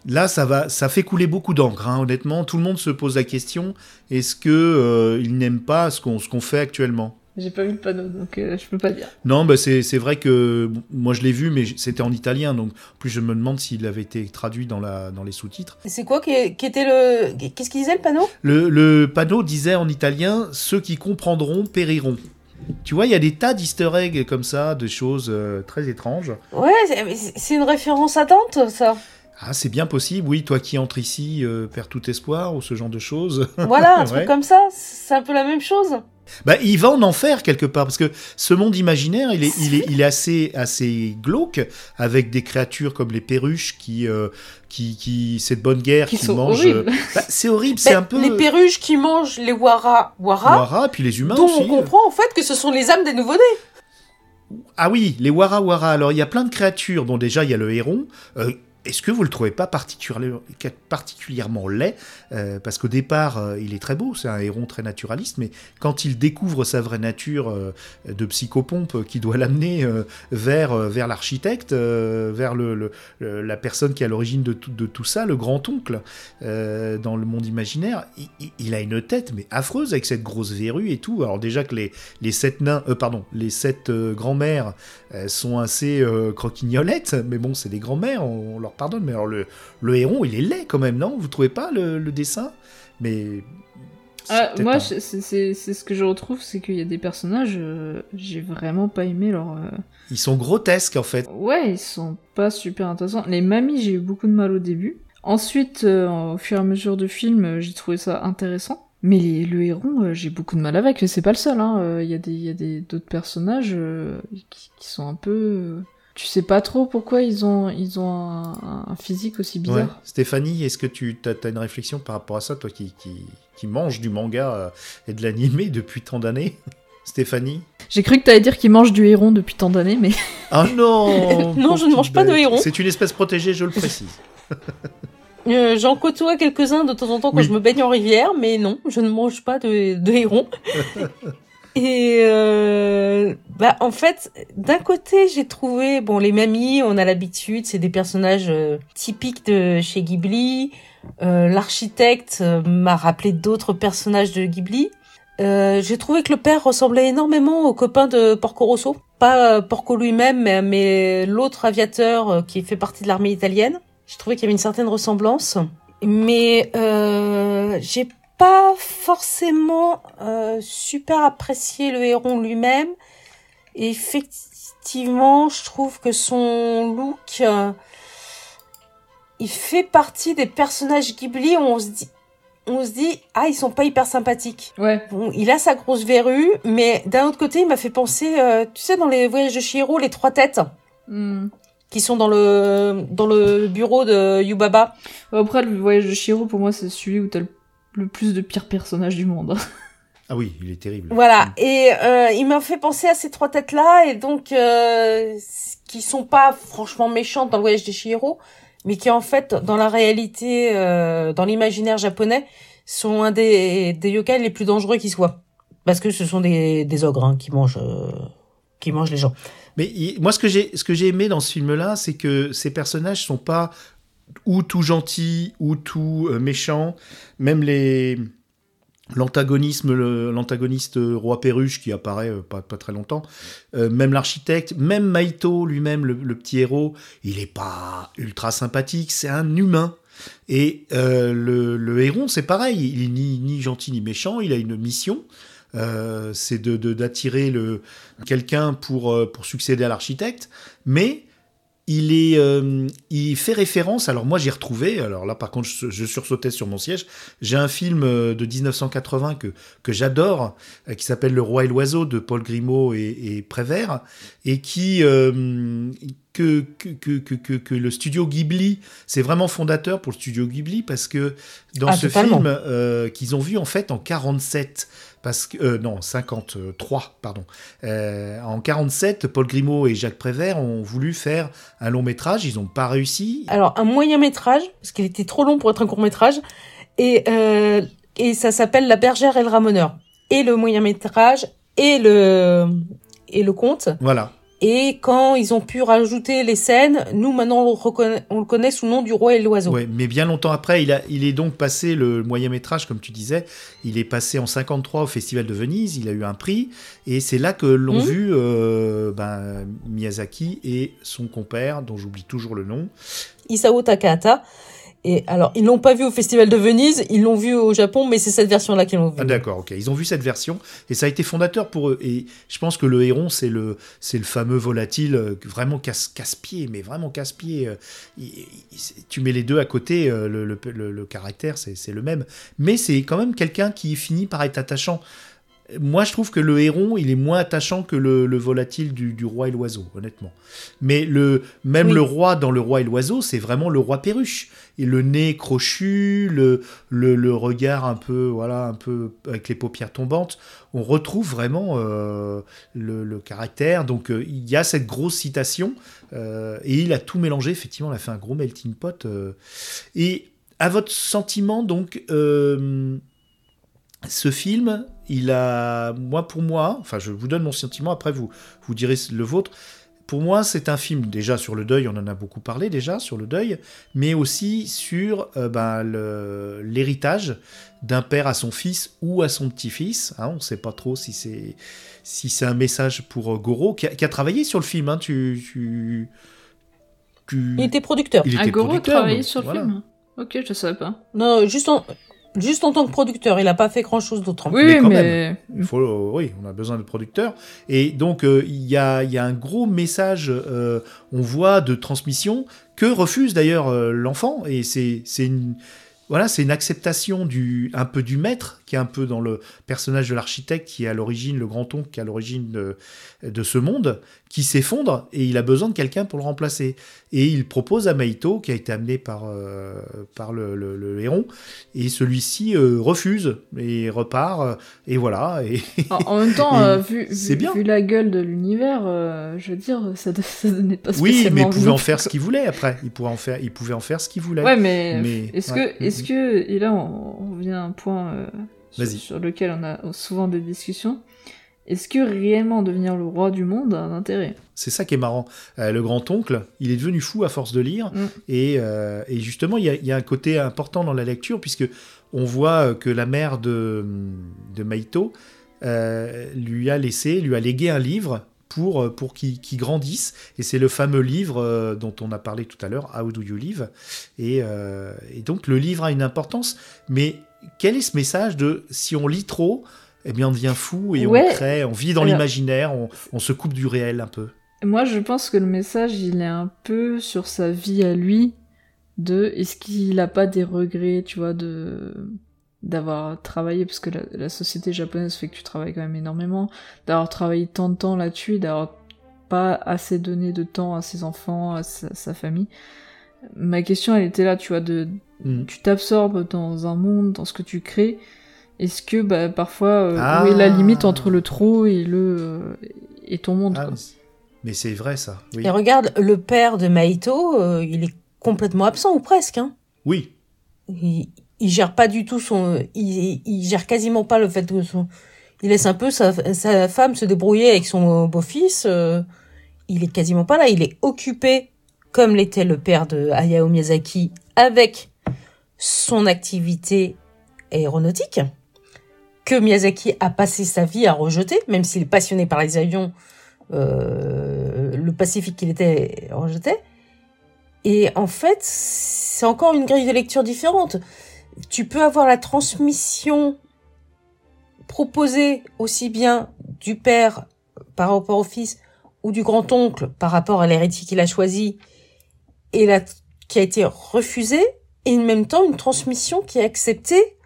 Là, ça va, ça fait couler beaucoup d'encre. hein, honnêtement, tout le monde se pose la question est-ce que euh, il n'aime pas ce qu'on ce qu'on fait actuellement? J'ai pas vu le panneau donc euh, je peux pas dire non, bah c'est c'est vrai que moi je l'ai vu, mais c'était en italien, donc en plus je me demande s'il avait été traduit dans, la, dans les sous-titres. C'est quoi qui, était le. Qu'est-ce qu'il disait le panneau? Le, le panneau disait en italien Ceux qui comprendront périront. Tu vois, il y a des tas d'easter eggs comme ça, de choses euh, très étranges. Ouais, c'est- mais c'est c'est une référence à Dante, ça. Ah, c'est bien possible, oui, toi qui entres ici, euh, perds tout espoir, ou ce genre de choses. Voilà, un truc comme ça. C'est un peu la même chose. Bah, il va en enfer quelque part, parce que ce monde imaginaire, il est, il est, il est assez, assez glauque, avec des créatures comme les perruches qui, euh, qui, qui, cette bonne guerre qui qui, mangent. horribles Bah, c'est horrible, c'est Ben, un peu. Les perruches qui mangent les wara wara, Wara, puis les humains dont aussi. on comprend en fait que ce sont les âmes des nouveau-nés. Ah oui, les Wara Wara. Alors, il y a plein de créatures. Bon, déjà, il y a le héron. Euh, Est-ce que vous le trouvez pas particulièrement, laid? Euh, Parce qu'au départ, euh, il est très beau, c'est un héron très naturaliste, mais quand il découvre sa vraie nature euh, de psychopompe qui doit l'amener vers, l'architecte, vers la personne qui est à l'origine de tout, ça, le grand-oncle, dans le monde imaginaire, il, il- a une tête mais affreuse avec cette grosse verrue et tout. Alors déjà que les, les sept nains, pardon, les sept grands-mères euh, sont assez euh, croquignolettes, mais bon, c'est des grands-mères, on, on leur pardonne. Mais alors le, le héron, il est laid quand même, non? Vous trouvez pas le, le dessin? Mais Ah, moi un- c'est ce que je retrouve c'est qu'il y a des personnages euh, j'ai vraiment pas aimé leur euh, ils sont grotesques en fait. Ouais, ils sont pas super intéressants. Les mamies, j'ai eu beaucoup de mal au début. Ensuite, au fur et à mesure du film, j'ai trouvé ça intéressant. Mais les- le héron, euh, j'ai beaucoup de mal avec. Mais C'est pas le seul. hein. Euh, Il y a des, il y a des d'autres personnages euh, qui, qui sont un peu. Tu sais pas trop pourquoi ils ont, ils ont un, un physique aussi Ouais. bizarre. Stéphanie, est-ce que tu as, une réflexion par rapport à ça, toi qui, qui, qui mange du manga et de l'animé depuis tant d'années? Stéphanie? J'ai cru que t'allais dire qu'ils mangent du héron depuis tant d'années, mais Ah non Non, je ne mange pas de héron. C'est une espèce protégée, je le précise. Euh, J'en côtoie quelques-uns de temps en temps quand Oui. je me baigne en rivière, mais non, je ne mange pas de, de héron. Et euh, Bah, en fait, d'un côté, j'ai trouvé, bon, les mamies, on a l'habitude, c'est des personnages euh, typiques de chez Ghibli. Euh, L'architecte euh, m'a rappelé d'autres personnages de Ghibli. Euh, j'ai trouvé que le père ressemblait énormément au copain de Porco Rosso. Pas Porco lui-même, mais, mais l'autre aviateur qui fait partie de l'armée italienne. J'ai trouvé qu'il y avait une certaine ressemblance. Mais euh, j'ai pas forcément euh, super apprécié le héron lui-même. Et effectivement, je trouve que son look, euh, il fait partie des personnages Ghibli où on se dit, on se dit, ah, ils sont pas hyper sympathiques. Ouais. Bon, il a sa grosse verrue, mais d'un autre côté, il m'a fait penser, euh, tu sais, dans les voyages de Chihiro, les trois têtes Hmm. Qui sont dans le dans le bureau de Yubaba. Après, le voyage de Shiro, pour moi, c'est celui où t'as le, le plus de pires personnages du monde. Ah oui, il est terrible. Voilà, et euh, il m'a fait penser à ces trois têtes-là, et donc euh, qui sont pas franchement méchantes dans le voyage de Chihiro, mais qui en fait, dans la réalité, euh, dans l'imaginaire japonais, sont un des, des yokai les plus dangereux qui soient. Parce que ce sont des, des ogres hein, qui mangent euh, qui mangent les gens. Mais moi, ce que j'ai, ce que j'ai aimé dans ce film-là, c'est que ces personnages sont pas ou tout gentils ou tout euh, méchants. Même l'antagonisme, l'antagoniste euh, roi perruche qui apparaît euh, pas, très longtemps, même l'architecte, même Maito lui-même, le, petit héros, il est pas ultra sympathique. C'est un humain. Et le, héron, c'est pareil. Il est ni gentil ni méchant. Il a une mission. Euh, c'est de de- d'attirer le quelqu'un pour euh, pour succéder à l'architecte, mais il est euh, il fait référence. Alors moi j'ai retrouvé. Alors là par contre je, je sursautais sur mon siège. J'ai un film de 1980 que que j'adore qui s'appelle Le Roi et l'oiseau de Paul Grimaud et, et Prévert et qui euh, que, que, que, que, que- que le studio Ghibli, c'est vraiment fondateur pour le studio Ghibli parce que dans Ah, ce totalement. film euh, qu'ils ont vu en fait en 47, parce que euh, non 53 pardon, Euh, en 47, Paul Grimaud et Jacques Prévert ont voulu faire un long métrage, ils n'ont pas réussi. Alors un moyen métrage, parce qu'il était trop long pour être un court métrage, et euh, et ça s'appelle La bergère et le ramoneur. Et le moyen métrage et le et le conte. Voilà. Et quand ils ont pu rajouter les scènes, nous maintenant on le, reconnaît, on le connaît sous le nom du roi et l'oiseau. Ouais, mais bien longtemps après, il, a, il est donc passé le moyen métrage, comme tu disais, il est passé en 53 au Festival de Venise, il a eu un prix, et c'est là que l'ont Mhm. vu euh, ben, Miyazaki et son compère, dont j'oublie toujours le nom. Isao Takahata. Et alors ils l'ont pas vu au festival de Venise, ils l'ont vu au Japon, mais c'est cette version-là qu'ils l'ont vu. Ah, D'accord, ok. Ils ont vu cette version et ça a été fondateur pour eux. Et je pense que le héron, c'est le, c'est le fameux volatile euh, vraiment casse, casse-pied, mais vraiment casse-pied. euh, tu mets les deux à côté, euh, le, le, le- le caractère, c'est, c'est le même. Mais c'est quand même quelqu'un qui finit par être attachant. Moi, je trouve que le héron, il est moins attachant que le, le volatile du, du roi et l'oiseau, honnêtement. Mais le, même Oui. le roi dans le roi et l'oiseau, c'est vraiment le roi perruche. Et le nez crochu, le, le, le regard un peu, voilà, un peu avec les paupières tombantes, on retrouve vraiment euh, le, caractère. Donc euh, il y a cette grosse citation euh, et il a tout mélangé. Effectivement, il a fait un gros melting pot. et à votre sentiment, donc, ce film, il a, moi pour moi, enfin je vous donne mon sentiment. Après vous, vous direz le vôtre. Pour moi, c'est un film déjà sur le deuil, on en a beaucoup parlé déjà sur le deuil, mais aussi sur euh, ben, le- l'héritage d'un père à son fils ou à son petit-fils. hein, on ne sait pas trop si c'est si c'est un message pour euh, Goro, qui a, qui a travaillé sur le film. hein, tu, tu, tu- Il était producteur. il était Agoro producteur, travaillait donc, sur le voilà. film Ok, je savais pas. Non, juste en juste en tant que producteur, il a pas fait grand-chose d'autre. hein. Oui, Mais oui, quand mais... Il faut, euh, oui, on a besoin de producteurs. Et donc, euh, il y, a, il y a un gros message, euh, on voit, de transmission que refuse d'ailleurs euh, l'enfant. Et c'est c'est une, voilà, c'est une acceptation du, un peu du maître, qui est un peu dans le personnage de l'architecte, qui est à l'origine, le grand-oncle, qui est à l'origine de, de ce monde, qui s'effondre, et il a besoin de quelqu'un pour le remplacer. Et il propose à Maito, qui a été amené par, euh, par le, le- le héron, et celui-ci euh, refuse, et repart, euh, et voilà. Et, En, même temps, euh, vu, vu, bien. vu la gueule de l'univers, je veux dire, ça, ça donnait pas Oui, spécialement mais il pouvait en faire ce qu'il voulait après. Il pouvait en faire, il pouvait en faire ce qu'il voulait. Ouais, mais, Mais- est-ce ouais. que, est-ce que, et là on, on vient à un point sur, lequel on a souvent des discussions, est-ce que réellement devenir le roi du monde a un intérêt? C'est ça qui est marrant. Euh, le grand-oncle, il est devenu fou à force de lire. Mm. Et, euh, et justement, il y, a, il y a un côté important dans la lecture, puisque on voit que la mère de, de Maito euh, lui a laissé, lui a légué un livre pour, pour qu'il qu'il grandisse. Et c'est le fameux livre euh, dont on a parlé tout à l'heure, How Do You Live? Et, euh, et donc le livre a une importance. Mais quel est ce message de si on lit trop, eh bien on devient fou et Ouais. on crée, on vit dans l'imaginaire, on, on se coupe du réel un peu. Moi, je pense que le message, il est un peu sur sa vie à lui, de est-ce qu'il a pas des regrets, tu vois, de d'avoir travaillé, parce que la, la société japonaise fait que tu travailles quand même énormément, d'avoir travaillé tant de temps là-dessus, d'avoir pas assez donné de temps à ses enfants, à sa, sa famille. Ma question, elle était là, tu vois, de Mm. tu t'absorbes dans un monde, dans ce que tu crées. Est-ce que bah, parfois, euh, Ah. où est la limite entre le trop et le euh, et ton monde Ah, quoi. mais c'est- mais c'est vrai ça. Oui. Et regarde, le père de Maito, euh, il est complètement absent, ou presque. Hein. oui. Il, il gère pas du tout son... Il, il gère quasiment pas le fait que son... Il laisse un peu sa, sa femme se débrouiller avec son beau-fils. euh, il est quasiment pas là. Il est occupé, comme l'était le père de Hayao Miyazaki, avec son activité aéronautique, que Miyazaki a passé sa vie à rejeter, même s'il est passionné par les avions, euh, le Pacifique qu'il était rejeté. Et en fait, c'est encore une grille de lecture différente. Tu peux avoir la transmission proposée aussi bien du père par rapport au fils ou du grand-oncle par rapport à l'héritier qu'il a choisi et qui a été refusée et en même temps une transmission qui est acceptée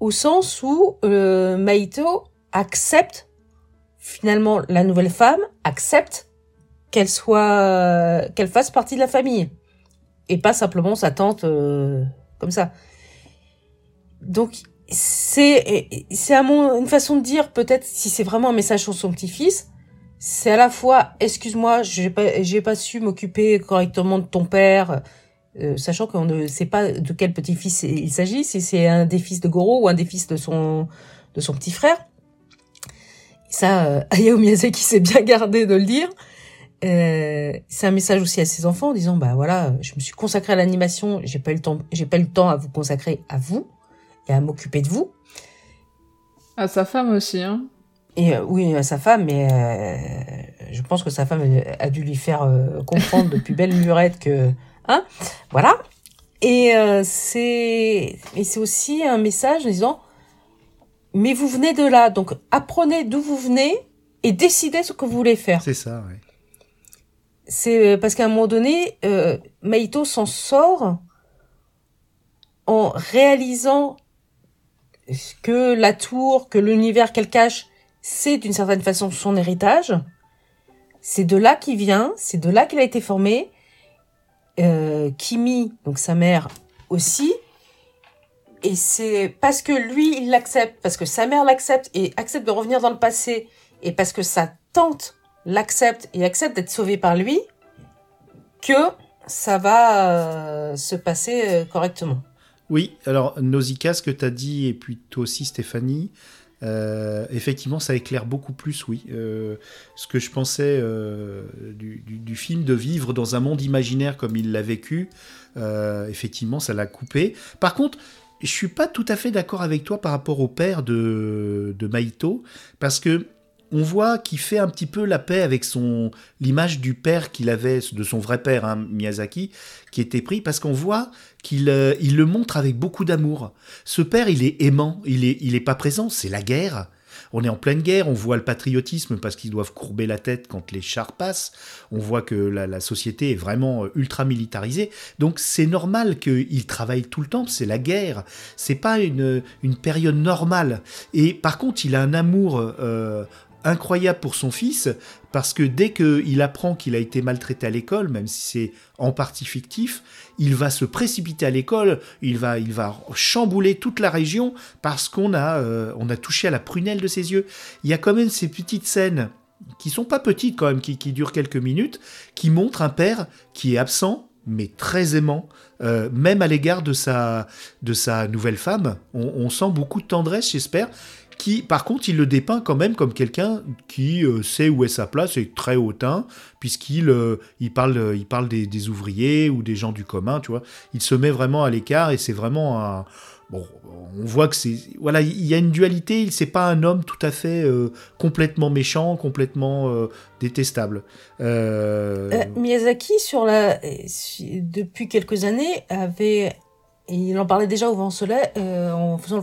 au sens où euh, Maito accepte finalement la nouvelle femme, accepte qu'elle soit qu'elle fasse partie de la famille et pas simplement sa tante euh, comme ça. Donc c'est c'est à mon une façon de dire peut-être si c'est vraiment un message sur son petit-fils, c'est à la fois excuse-moi, j'ai pas j'ai pas su m'occuper correctement de ton père euh, sachant qu'on ne sait pas de quel petit-fils il s'agit, si c'est un des fils de Goro ou un des fils de son de son petit frère. Ça euh, Hayao Miyazaki s'est bien gardé de le dire. Euh, c'est un message aussi à ses enfants en disant bah voilà je me suis consacré à l'animation j'ai pas eu le temps j'ai pas eu le temps à vous consacrer à vous et à m'occuper de vous À sa femme aussi, hein. et euh, oui à sa femme mais euh, je pense que sa femme a dû lui faire comprendre depuis belle lurette que hein voilà et euh, c'est et c'est aussi un message en disant mais vous venez de là donc apprenez d'où vous venez et décidez ce que vous voulez faire C'est ça, ouais. c'est parce qu'à un moment donné, euh, Maito s'en sort en réalisant que la tour, que l'univers qu'elle cache, c'est d'une certaine façon son héritage. C'est de là qu'il vient, c'est de là qu'il a été formé. Euh, Kimi, donc sa mère aussi. Et c'est parce que lui, il l'accepte, parce que sa mère l'accepte et accepte de revenir dans le passé, et parce que sa tante l'accepte et accepte d'être sauvée par lui, que ça va euh, se passer euh, correctement. Oui, alors Nausicaa, ce que tu as dit, et puis toi aussi Stéphanie, euh, effectivement, ça éclaire beaucoup plus, oui. Euh, ce que je pensais euh, du, film, de vivre dans un monde imaginaire comme il l'a vécu, effectivement, ça l'a coupé. Par contre, je suis pas tout à fait d'accord avec toi par rapport au père de, de parce que on voit qu'il fait un petit peu la paix avec son l'image du père qu'il avait, de son vrai père, hein, Miyazaki, qui était pris, parce qu'on voit qu'il euh, il le montre avec beaucoup d'amour. Ce père, il est aimant, il est, il est pas présent, c'est la guerre. On est en pleine guerre, on voit le patriotisme parce qu'ils doivent courber la tête quand les chars passent. On voit que la, société est vraiment euh, ultra militarisée. Donc c'est normal qu'il travaille tout le temps, c'est la guerre. C'est pas une, une période normale. Et par contre, il a un amour euh, incroyable pour son fils parce que dès qu'il apprend qu'il a été maltraité à l'école, même si c'est en partie fictif, il va se précipiter à l'école, il va, il va chambouler toute la région parce qu'on a, euh, on a touché à la prunelle de ses yeux. Il y a quand même ces petites scènes qui sont pas petites quand même, qui, durent quelques minutes, qui montrent un père qui est absent mais très aimant, euh, même à l'égard de sa, de sa nouvelle femme. On sent beaucoup de tendresse, j'espère, qui, par contre, il le dépeint quand même comme quelqu'un qui euh, sait où est sa place et très hautain, puisqu'il euh, il parle, il parle des, ouvriers ou des gens du commun, tu vois. Il se met vraiment à l'écart et c'est vraiment un. Bon, on voit que c'est. Voilà, il y a une dualité, il c'est pas un homme tout à fait euh, complètement méchant, complètement euh, détestable. Euh, Euh, Miyazaki, sur la, depuis quelques années, avait, il en parlait déjà au vent se lève, euh, en faisant le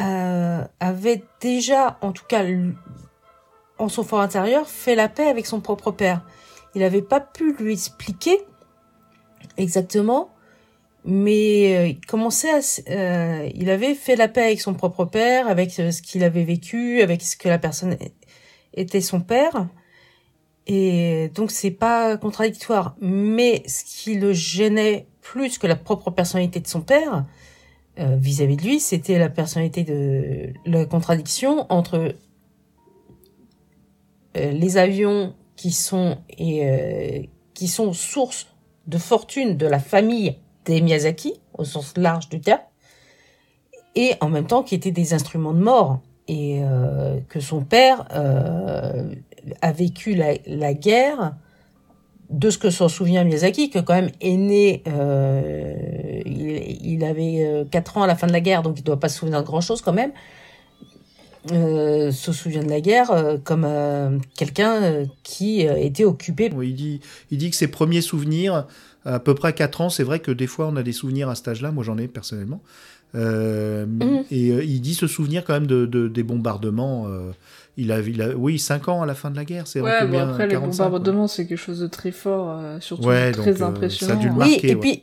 euh, avait déjà, en tout cas, en son fort intérieur, fait la paix avec son propre père. Il n'avait pas pu lui expliquer exactement, mais euh, il commençait à, euh, il avait fait la paix avec son propre père, avec euh, ce qu'il avait vécu, avec ce que la personne était son père. Et donc c'est pas contradictoire. Mais ce qui le gênait plus que la propre personnalité de son père, euh, vis-à-vis de lui, c'était la personnalité de la contradiction entre euh, les avions qui sont et euh, qui sont source de fortune de la famille des Miyazaki au sens large du terme, et en même temps qui étaient des instruments de mort et que son père a vécu la guerre de ce que s'en souvient Miyazaki, que quand même est né, euh, il, avait euh, 4 ans à la fin de la guerre, donc il doit pas se souvenir de grand chose quand même, euh, se souvient de la guerre euh, comme euh, quelqu'un euh, qui euh, était occupé. il, dit, il dit que ses premiers souvenirs, à peu près 4 ans, c'est vrai que des fois on a des souvenirs à cet âge-là, moi j'en ai personnellement. Euh, Mhm. Et euh, il dit se souvenir quand même de, de- des bombardements. euh, il, a, il a, oui, 5 ans à la fin de la guerre, c'est Ouais, bon, après, les 45, quoi. bombardements, c'est quelque chose de très fort, surtout Ouais, très donc, impressionnant. ça a dû le marquer, oui, et ouais. puis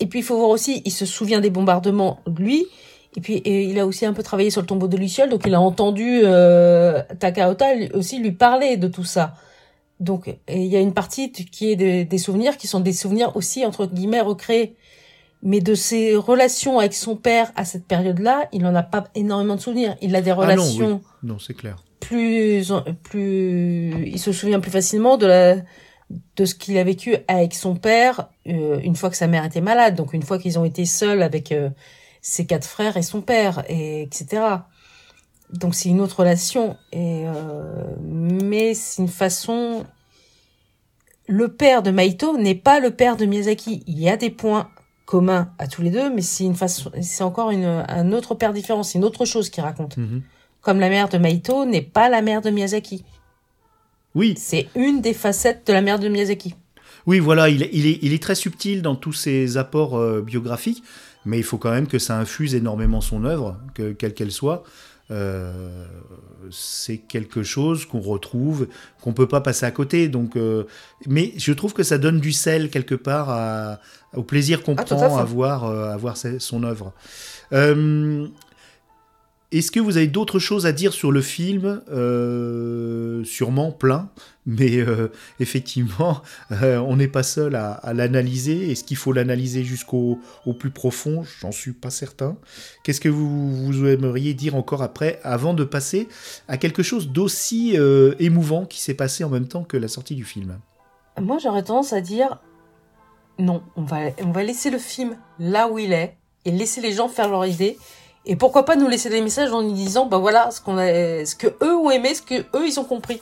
et puis il faut voir aussi, il se souvient des bombardements lui, et puis et il a aussi un peu travaillé sur le tombeau de Luciole, donc il a entendu euh, Takaota aussi lui parler de tout ça. Donc il y a une partie qui est des- des souvenirs qui sont des souvenirs aussi entre guillemets recréés. Mais de ses relations avec son père à cette période-là, il n'en a pas énormément de souvenirs. Il a des Ah non, relations oui. Non, c'est clair. plus plus il se souvient plus facilement de la de ce qu'il a vécu avec son père euh, une fois que sa mère était malade donc une fois qu'ils ont été seuls avec euh, ses quatre frères et son père et etc donc c'est une autre relation et euh, mais c'est une façon le père de Maito n'est pas le père de Miyazaki il y a des points communs à tous les deux mais c'est une façon c'est encore une un autre père différent c'est une autre chose qu'il raconte Mhm. comme la mère de Maito n'est pas la mère de Miyazaki. Oui, C'est une des facettes de la mère de Miyazaki. Oui, voilà, il est, il est, il est très subtil dans tous ses apports euh, biographiques, mais il faut quand même que ça infuse énormément son œuvre, que, quelle qu'elle soit. Euh, c'est quelque chose qu'on retrouve, qu'on peut pas passer à côté. Donc, euh, mais je trouve que ça donne du sel quelque part à- au plaisir qu'on Ah, prend à voir, euh, à voir son œuvre. Euh, est-ce que vous avez d'autres choses à dire sur le film Euh, Sûrement plein, mais euh, effectivement, euh, on n'est pas seul à, l'analyser. Est-ce qu'il faut l'analyser jusqu'au au plus profond? J'en suis pas certain. Qu'est-ce que vous, aimeriez dire encore après, avant de passer à quelque chose d'aussi émouvant qui s'est passé en même temps que la sortie du film? Moi, j'aurais tendance à dire non, on va, on va laisser le film là où il est et laisser les gens faire leur idée. Et pourquoi pas nous laisser des messages en nous disant, bah voilà, ce qu'on a, ce que eux ont aimé, ce que eux ils ont compris.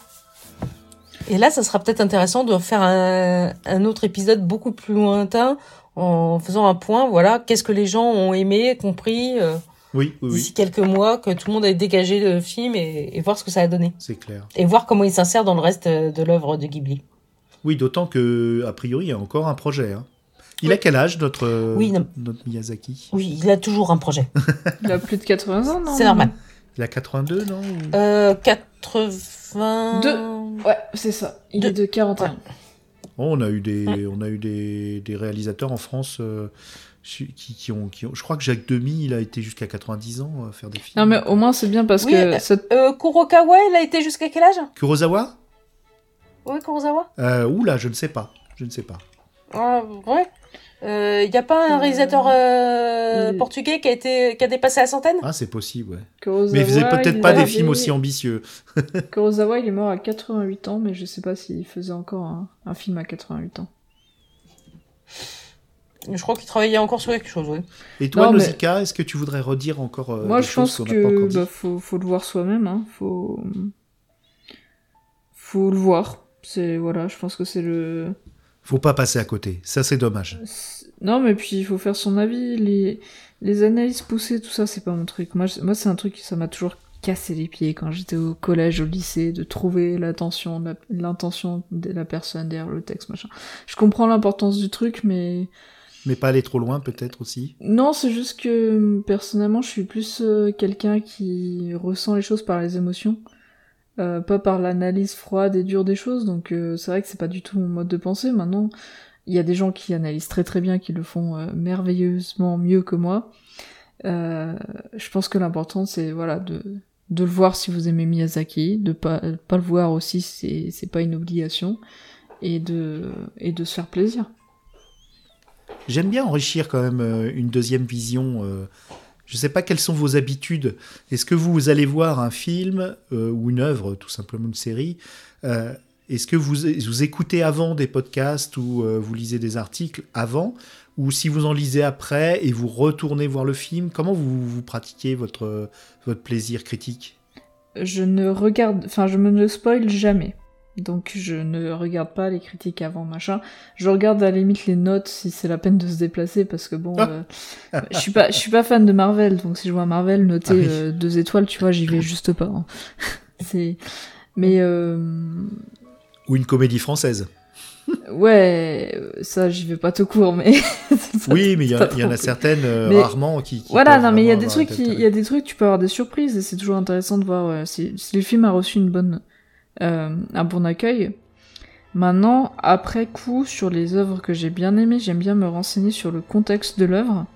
Et là, ça sera peut-être intéressant de faire un, un autre épisode beaucoup plus lointain en faisant un point, voilà, qu'est-ce que les gens ont aimé, compris, euh, Oui, oui, d'ici oui, quelques mois, que tout le monde ait dégagé le film et, et voir ce que ça a donné. c'est clair. Et voir comment il s'insère dans le reste de l'œuvre de Ghibli. Oui, d'autant que a priori, il y a encore un projet. hein. Il a quel âge notre, euh, Oui, non. notre Miyazaki? Oui, il a toujours un projet. Il a plus de 80 ans, non? C'est normal. Il a 82, non? Ou- Euh, 80... Deux. Ouais, c'est ça. Il est de 41. Oh, on a eu des, on a eu des, des réalisateurs en France euh, qui, qui ont, qui ont. Je crois que Jacques Demy, il a été jusqu'à 90 ans à faire des films. Non, mais au moins, c'est bien parce Oui, que euh, Euh, Kurokawa, il a été jusqu'à quel âge? Kurosawa? Oui, Kurosawa euh, Oula, je ne sais pas. Je ne sais pas. Ah, Ouais. Il n'y a pas un réalisateur euh, portugais qui a, été, qui a dépassé la centaine? Ah, c'est possible, ouais. Kurosawa, Mais il faisait peut-être pas des films aussi ambitieux. Kurosawa, il est mort à 88 ans, mais je sais pas s'il faisait encore un, un film à 88 ans. Je crois qu'il travaillait encore sur quelque chose, oui. Et toi, Non, mais- Nausicaa, est-ce que tu voudrais redire encore euh, Moi, des je choses pense qu'on n'a pas encore que bah, faut, faut le voir soi-même. Hein. Faut, faut le voir. C'est voilà, je pense que c'est le. Faut pas passer à côté. Ça, c'est dommage. Non, mais puis il faut faire son avis. Les, les analyses poussées, tout ça, c'est pas mon truc. Moi, moi, c'est un truc qui ça m'a toujours cassé les pieds quand j'étais au collège, au lycée, de trouver l'attention, l'intention de la personne derrière le texte, machin. Je comprends l'importance du truc, mais Mais pas aller trop loin, peut-être aussi. Non, c'est juste que personnellement, je suis plus euh, quelqu'un qui ressent les choses par les émotions, euh, pas par l'analyse froide et dure des choses. Donc euh, c'est vrai que c'est pas du tout mon mode de pensée. Maintenant, il y a des gens qui analysent très très bien, qui le font euh, merveilleusement mieux que moi. Je pense que l'important c'est voilà de de le voir si vous aimez Miyazaki, de pas pas le voir aussi, c'est c'est pas une obligation, et de et de se faire plaisir. J'aime bien enrichir quand même une deuxième vision. Je sais pas quelles sont vos habitudes. Est-ce que vous allez voir un film euh, ou une œuvre, tout simplement une série euh, Est-ce que vous, vous écoutez avant des podcasts ou euh, vous lisez des articles avant Ou si vous en lisez après et vous retournez voir le film, comment vous, vous pratiquez votre, votre plaisir critique? Je ne regarde, enfin, je me ne spoil jamais. Donc, je ne regarde pas les critiques avant, machin. Je regarde à la limite les notes si c'est la peine de se déplacer, parce que bon, euh, je suis pas, je suis pas fan de Marvel, donc si je vois Marvel noter Ah oui. euh, deux étoiles, tu vois, j'y vais juste pas. hein. c'est, mais euh, Ou une comédie française ouais, ça j'y vais pas tout court, mais Oui, mais il y, en a certaines euh, Mais- rarement qui. qui Voilà, non, mais il y a des trucs, il y a des trucs, tu peux avoir des surprises et c'est toujours intéressant de voir euh, si, si le film a reçu une bonne, euh, un bon accueil. Maintenant, après coup, sur les œuvres que j'ai bien aimées, j'aime bien me renseigner sur le contexte de l'œuvre.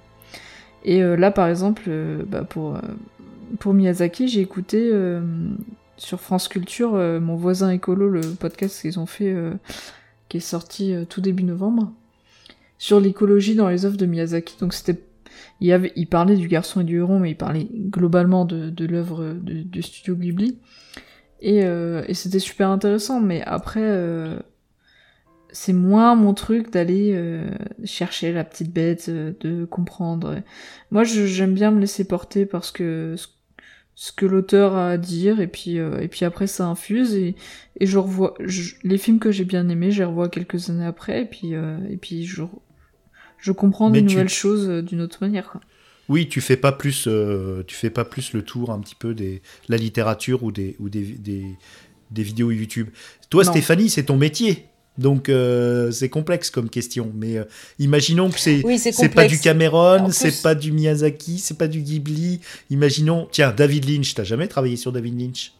Et euh, là, par exemple, euh, bah, pour Miyazaki, j'ai écouté sur France Culture mon voisin écolo, le podcast qu'ils ont fait, qui est sorti tout début novembre, sur l'écologie dans les œuvres de Miyazaki. Donc c'était il, parlait du garçon et du héron, mais il parlait globalement de, de l'œuvre de- du studio Ghibli. Et, euh, et c'était super intéressant, mais après, euh, c'est moins mon truc d'aller euh, chercher la petite bête, euh, de comprendre. Moi, j'aime bien me laisser porter parce que ce, ce que l'auteur a à dire, et puis, euh, et puis après, ça infuse, et, et je revois je- les films que j'ai bien aimés, je les revois quelques années après, et puis, euh, et puis je, je comprends tu- nouvelles choses d'une autre manière. Quoi. Oui, tu fais pas plus, euh, tu fais pas plus le tour un petit peu des la littérature ou des ou des, des, des vidéos YouTube. Toi, Non. Stéphanie, c'est ton métier, donc euh, c'est complexe comme question. Mais euh, imaginons que c'est Oui, c'est pas du Cameron, c'est pas du Miyazaki, c'est pas du Ghibli. Imaginons, tiens, David Lynch. T'as jamais travaillé sur David Lynch?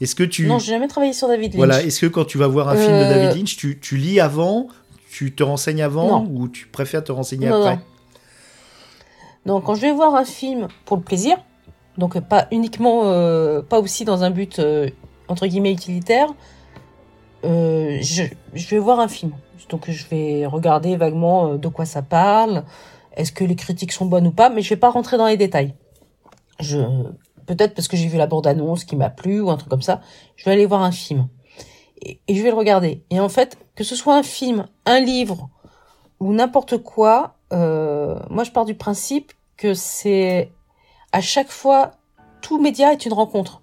Est-ce que tu Non, j'ai jamais travaillé sur David Lynch. voilà, est-ce que quand tu vas voir un film de David Lynch, tu, tu lis avant, tu te renseignes avant Non. ou tu préfères te renseigner Non, après? non. Donc, quand je vais voir un film pour le plaisir, donc pas uniquement, euh, pas aussi dans un but euh, entre guillemets utilitaire, euh, je, vais voir un film. Donc, je vais regarder vaguement de quoi ça parle, est-ce que les critiques sont bonnes ou pas, mais je vais pas rentrer dans les détails. Je, peut-être parce que j'ai vu la bande-annonce qui m'a plu ou un truc comme ça, je vais aller voir un film et, je vais le regarder. Et en fait, que ce soit un film, un livre ou n'importe quoi, moi je pars du principe que c'est à chaque fois tout média est une rencontre.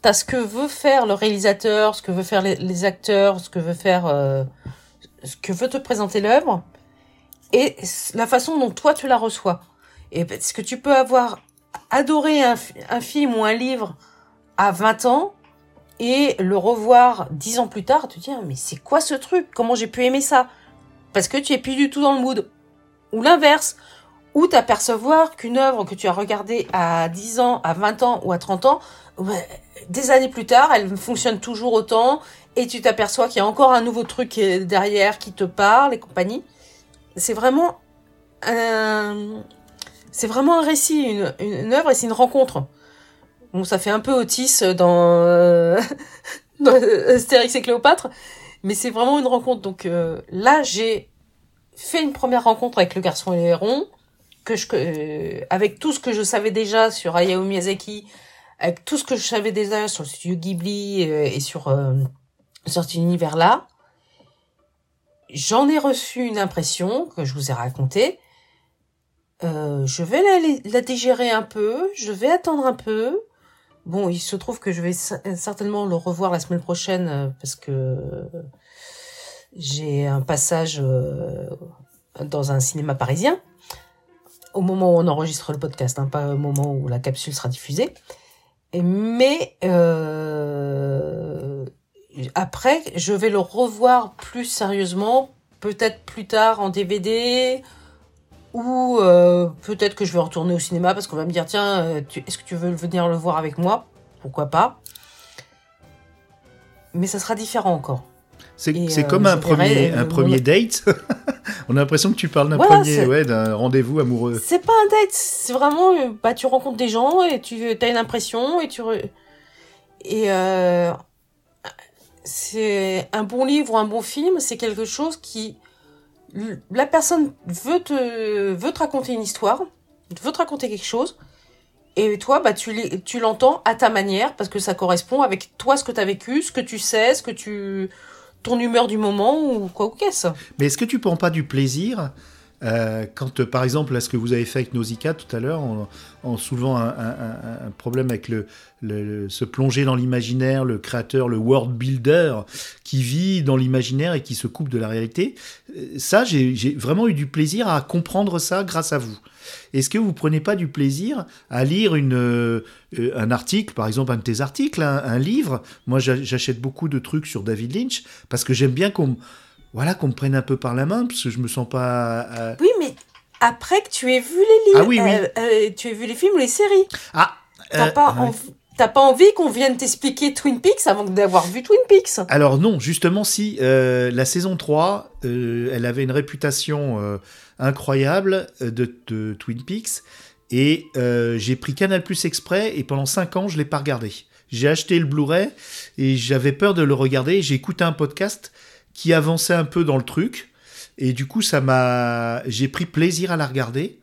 T'as ce que veut faire le réalisateur, ce que veut faire les, acteurs, ce que veut faire, euh, ce que veut te présenter l'œuvre, et la façon dont toi tu la reçois. Et parce que tu peux avoir adoré un, fi- un film ou un livre à 20 ans et le revoir 10 ans plus tard, te dis, Ah, mais c'est quoi ce truc? Comment j'ai pu aimer ça? Parce que tu es plus du tout dans le mood. Ou l'inverse. Ou t'apercevoir qu'une œuvre que tu as regardée à 10 ans, à 20 ans ou à 30 ans, des années plus tard, elle fonctionne toujours autant et tu t'aperçois qu'il y a encore un nouveau truc derrière qui te parle et compagnie. C'est vraiment un, c'est vraiment un récit, une, une, une œuvre et c'est une rencontre. Bon, ça fait un peu Otis dans, dans Astérix et Cléopâtre, mais c'est vraiment une rencontre. Donc euh, là, j'ai fait une première rencontre avec le garçon et le héron, que je, euh, avec tout ce que je savais déjà sur Hayao Miyazaki, avec tout ce que je savais déjà sur le studio Ghibli euh, et sur, euh, sur cet univers-là. j'en ai reçu une impression que je vous ai racontée. Euh, je vais la, la digérer un peu, je vais attendre un peu. Bon, il se trouve que je vais cer- certainement le revoir la semaine prochaine euh, parce que j'ai un passage euh, dans un cinéma parisien au moment où on enregistre le podcast, hein, pas au moment où la capsule sera diffusée. Mais euh, après, je vais le revoir plus sérieusement, peut-être plus tard en DVD, ou euh, peut-être que je vais retourner au cinéma parce qu'on va me dire tiens, euh, est-ce que tu veux venir le voir avec moi? Pourquoi pas? Mais ça sera différent encore. C'est euh, comme un premier, euh, un premier date. On a l'impression que tu parles d'un Voilà, premier, ouais, d'un rendez-vous amoureux. C'est pas un date, c'est vraiment euh, bah tu rencontres des gens et tu as une impression et tu re- et euh, c'est un bon livre ou un bon film, c'est quelque chose qui la personne veut te veut te raconter une histoire, veut te raconter quelque chose et toi bah tu l'entends à ta manière parce que ça correspond avec toi ce que tu as vécu, ce que tu sais, ce que tu ton humeur du moment ou quoi qu'est-ce? Mais est-ce que tu prends pas du plaisir euh, quand, euh, par exemple, là, ce que vous avez fait avec Nausicaa tout à l'heure, en, soulevant un, problème avec le, se plonger dans l'imaginaire, le créateur, le world builder, qui vit dans l'imaginaire et qui se coupe de la réalité, euh, ça, j'ai vraiment eu du plaisir à comprendre ça grâce à vous. Est-ce que vous prenez pas du plaisir à lire une, euh, euh, un article, par exemple un de tes articles, un, un livre? Moi, j'a- j'achète beaucoup de trucs sur David Lynch parce que j'aime bien qu'on me- voilà, qu'on me prenne un peu par la main, parce que je me sens pas. euh, Oui, mais après que tu aies vu les livres, Ah oui, oui. euh, tu aies vu les films ou les séries, Ah t'as pas, ouais. T'as pas envie qu'on vienne t'expliquer Twin Peaks avant d'avoir vu Twin Peaks? Alors non, justement, si euh, la saison 3, euh, elle avait une réputation euh, incroyable de, Twin Peaks, et j'ai pris Canal Plus exprès, et pendant 5 ans, je l'ai pas regardé. J'ai acheté le Blu-ray, et j'avais peur de le regarder, j'ai écouté un podcast qui avançait un peu dans le truc, et du coup, ça m'a, j'ai pris plaisir à la regarder.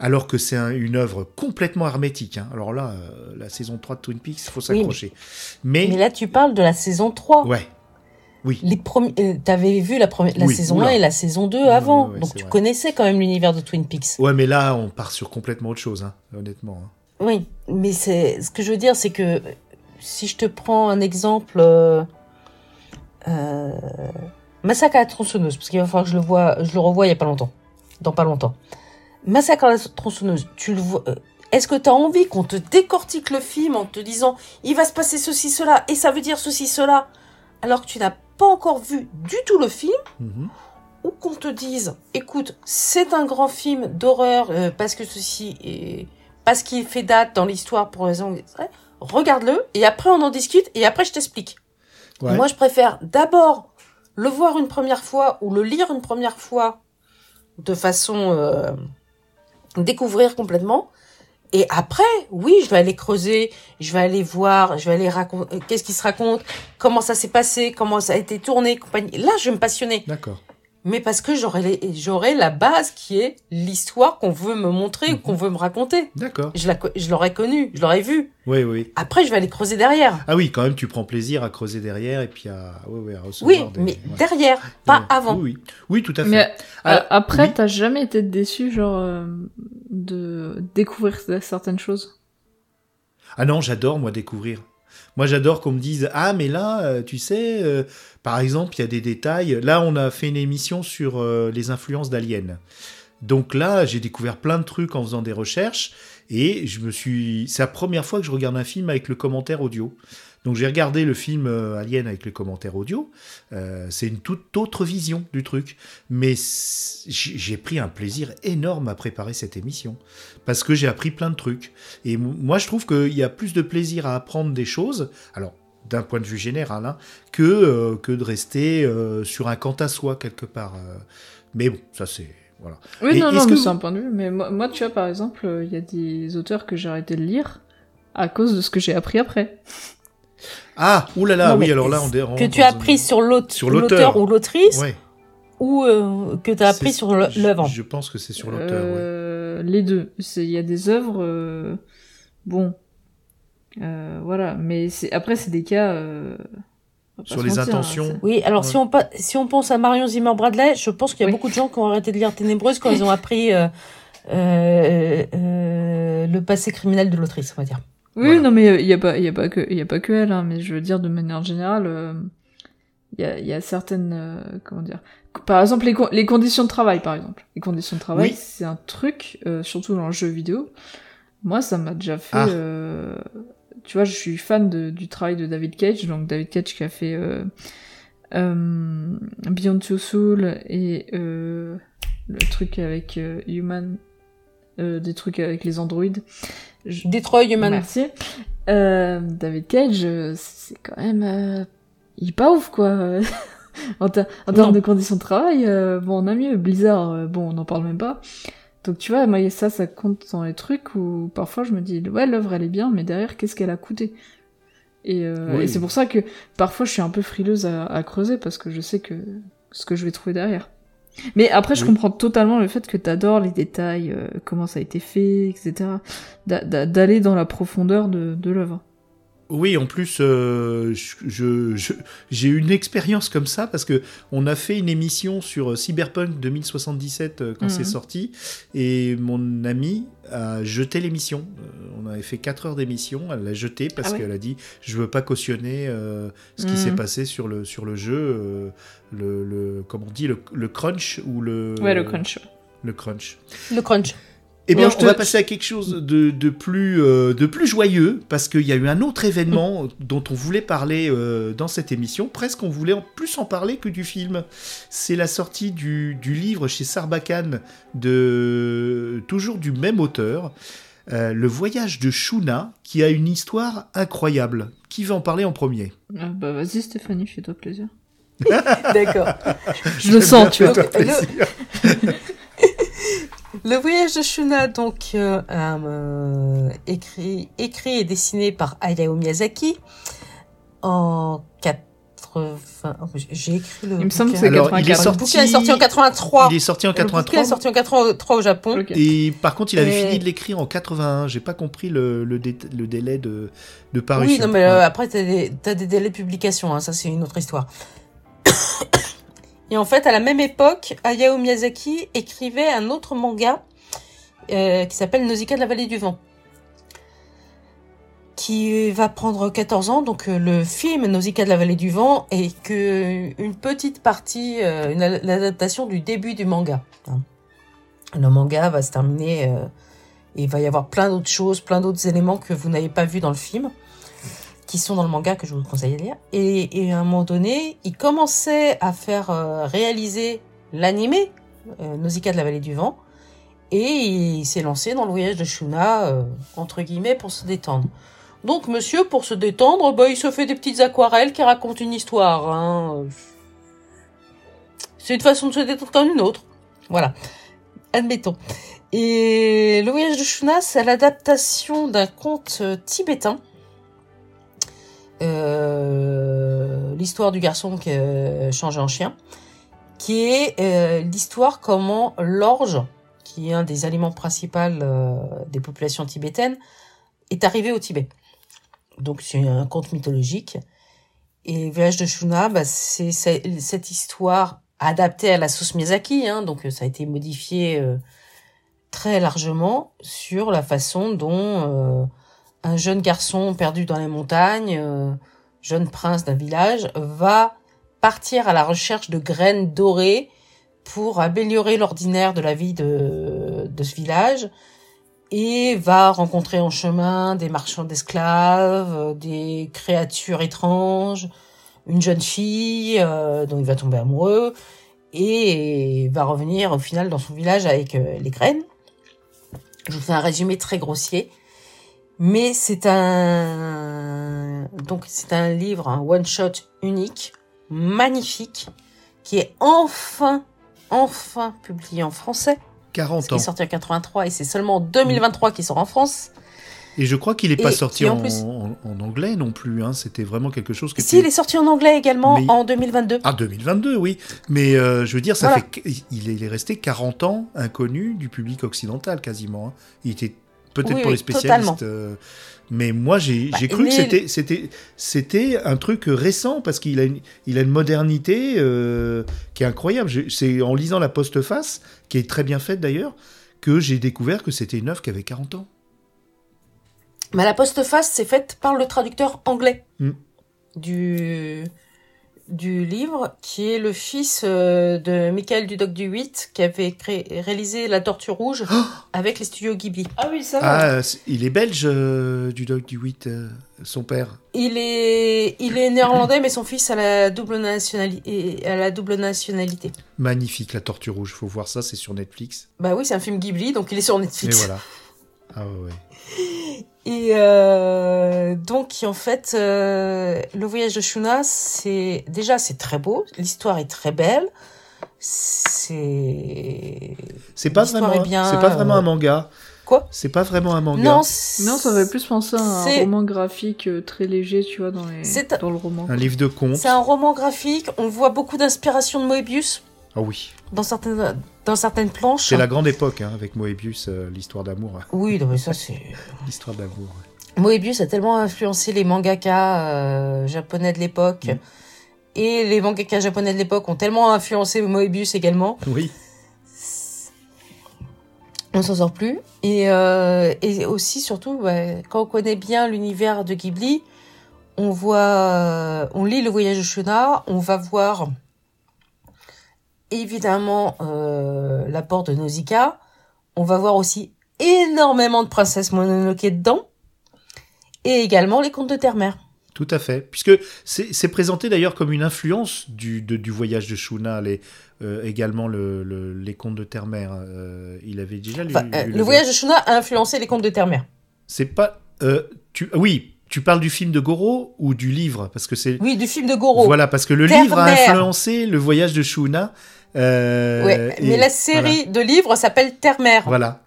Alors que c'est un- une œuvre complètement hermétique. hein. Alors là, euh, la saison 3 de Twin Peaks, il faut s'accrocher. mais... Mais là, tu parles de la saison 3. Ouais. Oui. Les premiers, euh, t'avais vu la, la Oui, saison oula. 1 et la saison 2 Ouais, avant. ouais, ouais, donc tu vrai. connaissais quand même l'univers de Twin Peaks. Ouais, mais là, on part sur complètement autre chose, hein, honnêtement. hein. Oui, mais c'est ce que je veux dire, c'est que si je te prends un exemple, euh, Massacre à la tronçonneuse, parce qu'il va falloir que je le vois, je le revois il y a pas longtemps, dans pas longtemps. Massacre à la tronçonneuse, tu le vois. euh, Est-ce que tu as envie qu'on te décortique le film en te disant il va se passer ceci, cela, et ça veut dire ceci, cela, alors que tu n'as pas encore vu du tout le film Mhm. ou qu'on te dise, écoute, c'est un grand film d'horreur euh, parce que ceci est parce qu'il fait date dans l'histoire pour raison, regarde-le et après on en discute et après je t'explique. Ouais. Moi, je préfère d'abord le voir une première fois ou le lire une première fois de façon euh, découvrir complètement. Et après, oui, je vais aller creuser, je vais aller voir, je vais aller raconter qu'est-ce qui se raconte, comment ça s'est passé, comment ça a été tourné, compagnie. Là, je vais me passionner D'accord. Mais parce que j'aurai la base qui est l'histoire qu'on veut me montrer ou Mhm. qu'on veut me raconter. D'accord. Je la co- je l'aurai connue, je l'aurai vue. Oui, oui. Après, je vais aller creuser derrière. Ah oui, quand même, tu prends plaisir à creuser derrière et puis à, ouais, ouais, à recevoir Oui, des- mais ouais. derrière, pas Ouais. avant. Oui, oui. Oui, tout à fait. Mais euh, après, oui. t'as jamais été déçu, genre, euh, de découvrir certaines choses? Ah non, j'adore, moi, découvrir. Moi, j'adore qu'on me dise Ah, mais là, euh, tu sais, euh, par exemple, il y a des détails. Là, on a fait une émission sur euh, les influences d'aliens. Donc là, j'ai découvert plein de trucs en faisant des recherches. Et je me suis. C'est la première fois que je regarde un film avec le commentaire audio. Donc j'ai regardé le film euh, Alien avec le commentaire audio. Euh, c'est une toute autre vision du truc. Mais j'ai pris un plaisir énorme à préparer cette émission. Parce que j'ai appris plein de trucs. Et moi, je trouve qu'il y a plus de plaisir à apprendre des choses. Alors, d'un point de vue général, hein, que, euh, que de rester sur un quant à soi quelque part. Mais bon, ça c'est. Voilà. Oui, Et non, non, vous- c'est un point de vue. Mais moi, moi, tu vois, par exemple, il y a des auteurs que j'ai arrêté de lire à cause de ce que j'ai appris après. Ah, oulala, oui, alors là, on dé- Que tu as appris sur l'aute- Sur l'auteur. ou l'autrice, Ouais, ou euh, que tu as appris sur je- l'œuvre. Je pense que c'est sur l'auteur, ouais. Euh, Les deux. C'est- Il y a des œuvres, euh, bon, euh, voilà. Mais c'est après c'est des cas, euh, sur les mentir, hein, intentions. Oui, alors Ouais. si, on, pa- si on pense à Marion Zimmer Bradley, je pense qu'il y a Oui. beaucoup de gens qui ont arrêté de lire Ténébreuse quand ils ont appris euh, euh, euh, le passé criminel de l'autrice, on va dire. Oui, Voilà. non, mais il y a pas, il y a pas que, y a pas que elle, hein, mais je veux dire de manière générale, euh, il y a, il y a certaines, euh, comment dire, par exemple les, con- les conditions de travail, par exemple. Les conditions de travail, Oui. c'est un truc, euh, surtout dans le jeu vidéo. Moi, ça m'a déjà fait, Ah. euh, tu vois, je suis fan de, du travail de David Cage, donc David Cage qui a fait euh, euh, Beyond Two Soul et euh, le truc avec euh, Human, euh, des trucs avec les androïdes. Je- Detroit Human. Merci. Euh, David Cage, euh, c'est quand même... il est pas ouf, quoi. en, ter- en termes de conditions de travail, bon, on a mieux. Blizzard, bon, on n'en parle même pas. Donc tu vois, moi, ça, ça compte dans les trucs où parfois je me dis, ouais, l'œuvre, elle est bien, mais derrière, qu'est-ce qu'elle a coûté? Et, euh, Oui. et c'est pour ça que parfois je suis un peu frileuse à, à creuser, parce que je sais que ce que je vais trouver derrière. Mais après, je comprends totalement le fait que t'adores les détails, euh, comment ça a été fait, etc. D'a- d'a- D'aller dans la profondeur de, de l'œuvre. Oui, en plus, euh, je- j'ai eu une expérience comme ça parce que on a fait une émission sur euh, Cyberpunk 2077 euh, quand Mhm. c'est sorti et mon ami a jeté l'émission. Euh, on avait fait 4 heures d'émission, elle l'a jetée parce Ah ouais qu'elle a dit je veux pas cautionner ce qui Mhm. s'est passé sur le sur le jeu, le, le comment on dit le, le crunch ou le Ouais, le crunch. le crunch. Le crunch. Eh bien, je on te- va passer à quelque chose de, de plus, euh, de plus joyeux, parce qu'il y a eu un autre événement dont on voulait parler euh, dans cette émission. Presque, on voulait en plus en parler que du film. C'est la sortie du, du livre chez Sarbacane, de, toujours du même auteur, euh, Le voyage de Shuna, qui a une histoire incroyable. Qui va en parler en premier? Ah, bah vas-y Stéphanie, fais-toi plaisir. D'accord. Je le sens, tu vois. Le-. Le voyage de Shuna, donc euh, euh, écrit, écrit et dessiné par Hayao Miyazaki en 80. oh, J'ai écrit le. Il me semble que c'est Alors, il est 84. sorti- Le bouquin est sorti en 83. Il est sorti en Le bouquin est 83. sorti en 83 au Japon. Ok. Et par contre, il avait Et- fini de l'écrire en 81. J'ai pas compris le, le, dé- le délai de, de parution. Oui, non, mais euh, après, t'as des, t'as des délais de publication, hein, ça c'est une autre histoire. Et en fait, à la même époque, Hayao Miyazaki écrivait un autre manga euh, qui s'appelle Nausicaa de la vallée du vent, qui va prendre 14 ans. Donc euh, le film Nausicaa de la vallée du vent est que une petite partie, euh, une l'adaptation du début du manga. hein. Le manga va se terminer et il va y avoir plein d'autres choses, plein d'autres éléments que vous n'avez pas vus dans le film qui sont dans le manga que je vous conseille de lire. Et, et à un moment donné, il commençait à faire euh, réaliser l'animé euh, Nausicaa de la vallée du vent et il s'est lancé dans le voyage de Shuna euh, entre guillemets pour se détendre. Donc monsieur, pour se détendre, bah, il se fait des petites aquarelles qui racontent une histoire. hein. C'est une façon de se détendre comme une autre. Voilà. Admettons. Et le voyage de Shuna, c'est l'adaptation d'un conte euh, tibétain. Euh, l'histoire du garçon qui a changé en chien, qui est euh, l'histoire comment l'orge, qui est un des aliments principaux euh, des populations tibétaines, est arrivé au Tibet. Donc c'est un conte mythologique. Et voyage de Shuna, bah, c'est cette histoire adaptée à la sauce Miyazaki, hein, donc euh, ça a été modifié euh, très largement sur la façon dont euh, un jeune garçon perdu dans les montagnes, euh, jeune prince d'un village, va partir à la recherche de graines dorées pour améliorer l'ordinaire de la vie de, de ce village et va rencontrer en chemin des marchands d'esclaves, euh, des créatures étranges, une jeune fille euh, dont il va tomber amoureux et va revenir au final dans son village avec les graines. Je vous fais un résumé très grossier. Mais c'est un donc c'est un livre, un one shot unique, magnifique, qui est enfin enfin publié en français. 40 Qui ans. est sorti en 83 et c'est seulement en 2023 qu'il sort en France. Et je crois qu'il n'est pas sorti en en, plus- en- en anglais non plus. Hein. C'était vraiment quelque chose qui Si, il est sorti en anglais également Mais- en 2022. Ah, 2022, oui. Mais euh, je veux dire, ça Voilà. fait... Il est il est resté 40 ans inconnu du public occidental, quasiment. hein. Il était peut-être Oui, pour les spécialistes. euh, mais moi, j'ai Bah, cru que c'était- c'était c'était un truc récent parce qu'il a, une- il a une modernité euh, qui est incroyable. C'est en lisant la postface, qui est très bien faite d'ailleurs, que j'ai découvert que c'était une œuvre qui avait 40 ans. Mais la postface, c'est faite par le traducteur anglais Mm. du, du livre, qui est le fils euh, de Michael Dudoc du 8, qui avait créé, réalisé La Tortue Rouge avec les studios Ghibli. Ah oui, ça va. Ah, il est belge, euh, du Doc du 8, euh, son père. Il est, il est néerlandais, mais son fils a la double nationalité. A la double nationalité. Magnifique, La Tortue Rouge. Faut voir ça, c'est sur Netflix. Bah oui, c'est un film Ghibli, donc il est sur Et Netflix. voilà. Ah ouais, ouais. Et euh, donc, en fait, euh, le voyage de Shuna, c'est déjà c'est très beau, l'histoire est très belle, c'est C'est pas vraiment, bien, c'est pas vraiment euh, un manga. Quoi? C'est pas vraiment un manga. non, Non, ça aurait plus penser à un roman graphique euh, très léger, tu vois, dans, les... C'est- dans le roman. Un livre de contes. C'est un roman graphique. On voit beaucoup d'inspiration de Moebius Ah oui. dans certaines dans certaines planches. C'est la grande époque, hein, avec Moebius, euh, l'histoire d'amour. Oui, non, mais ça c'est. L'histoire d'amour. Moebius a tellement influencé les mangaka euh, japonais de l'époque. Mm. Et les mangaka japonais de l'époque ont tellement influencé Moebius également. Oui. On s'en sort plus. Et, euh, et aussi, surtout, bah, quand on connaît bien l'univers de Ghibli, on voit, euh, on lit le voyage de Shuna, on va voir évidemment euh, l'apport de Nausicaa, on va voir aussi énormément de princesse Mononoke dedans, et également les contes de terre-mère. Tout à fait. Puisque c'est présenté d'ailleurs comme une influence du, de- du voyage de Shuna, les, euh, également le, le- les contes de terre-mère. euh, il avait déjà lu. Enfin, euh, lu le voyage de Shuna a influencé les contes de terre-mère. C'est pas. euh, tu, oui, tu parles du film de Goro ou du livre? Parce que c'est. Oui, du film de Goro. Voilà, parce que le livre a influencé le voyage de Shuna. Euh, Ouais, mais et la série de livres s'appelle Terre-mère. Voilà.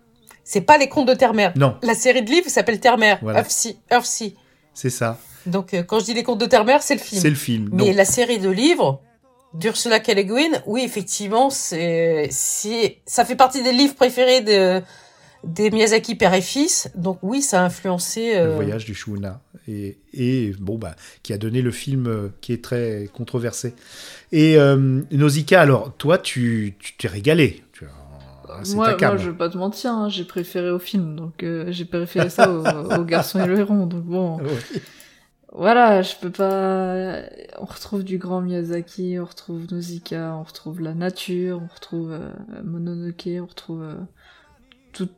C'est pas les contes de terre-mère. Non, La série de livres s'appelle Terre-mère. Voilà. Earthsea. Earthsea. c'est ça. Donc, euh, quand je dis les contes de terre-mère, c'est le film. C'est le film. Mais la série de livres d'Ursula K. Le Guin, oui, effectivement, c'est, ça fait partie des livres préférés de, des Miyazaki père et fils. Donc oui, ça a influencé. Le euh, voyage du Shuna. Et, et bon, bah, qui a donné le film qui est très controversé. Et euh, Nausicaa, alors, toi, tu t'es régalé. C'est cam. moi, je vais pas te mentir, hein, j'ai préféré au film, donc euh, j'ai préféré ça au, au garçon et le héron. Donc bon, Ouais. voilà, je peux pas. On retrouve du grand Miyazaki, on retrouve Nausicaa, on retrouve la nature, on retrouve euh, Mononoke, on retrouve euh, tout,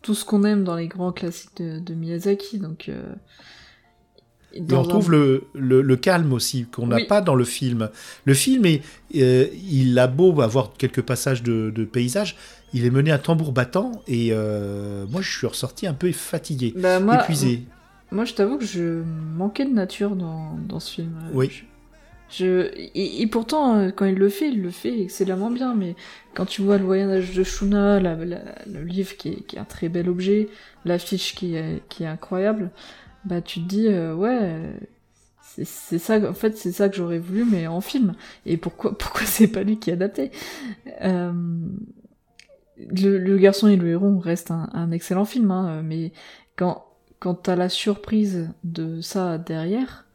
tout ce qu'on aime dans les grands classiques de, de Miyazaki. Donc, euh, Et on un- retrouve le, le, le calme aussi, qu'on n'a Oui. pas dans le film. Le film, est, euh, il a beau avoir quelques passages de, de paysages, il est mené à tambour battant, et euh, moi, je suis ressorti un peu fatigué, Bah, moi, épuisé. Moi, je t'avoue que je manquais de nature dans, dans ce film. Oui. Je, je- et, et pourtant, euh, quand il le fait, il le fait excellemment bien. Mais quand tu vois le voyage de Shuna, la- la- le livre qui est, qui est un très bel objet, l'affiche qui est, qui est incroyable, bah tu te dis, euh, ouais, c'est ça, en fait, c'est ça que j'aurais voulu, mais en film. Et pourquoi, pourquoi c'est pas lui qui a adapté? Euh, le, le garçon et le héron reste un, un excellent film, hein, mais quand quand t'as la surprise de ça derrière,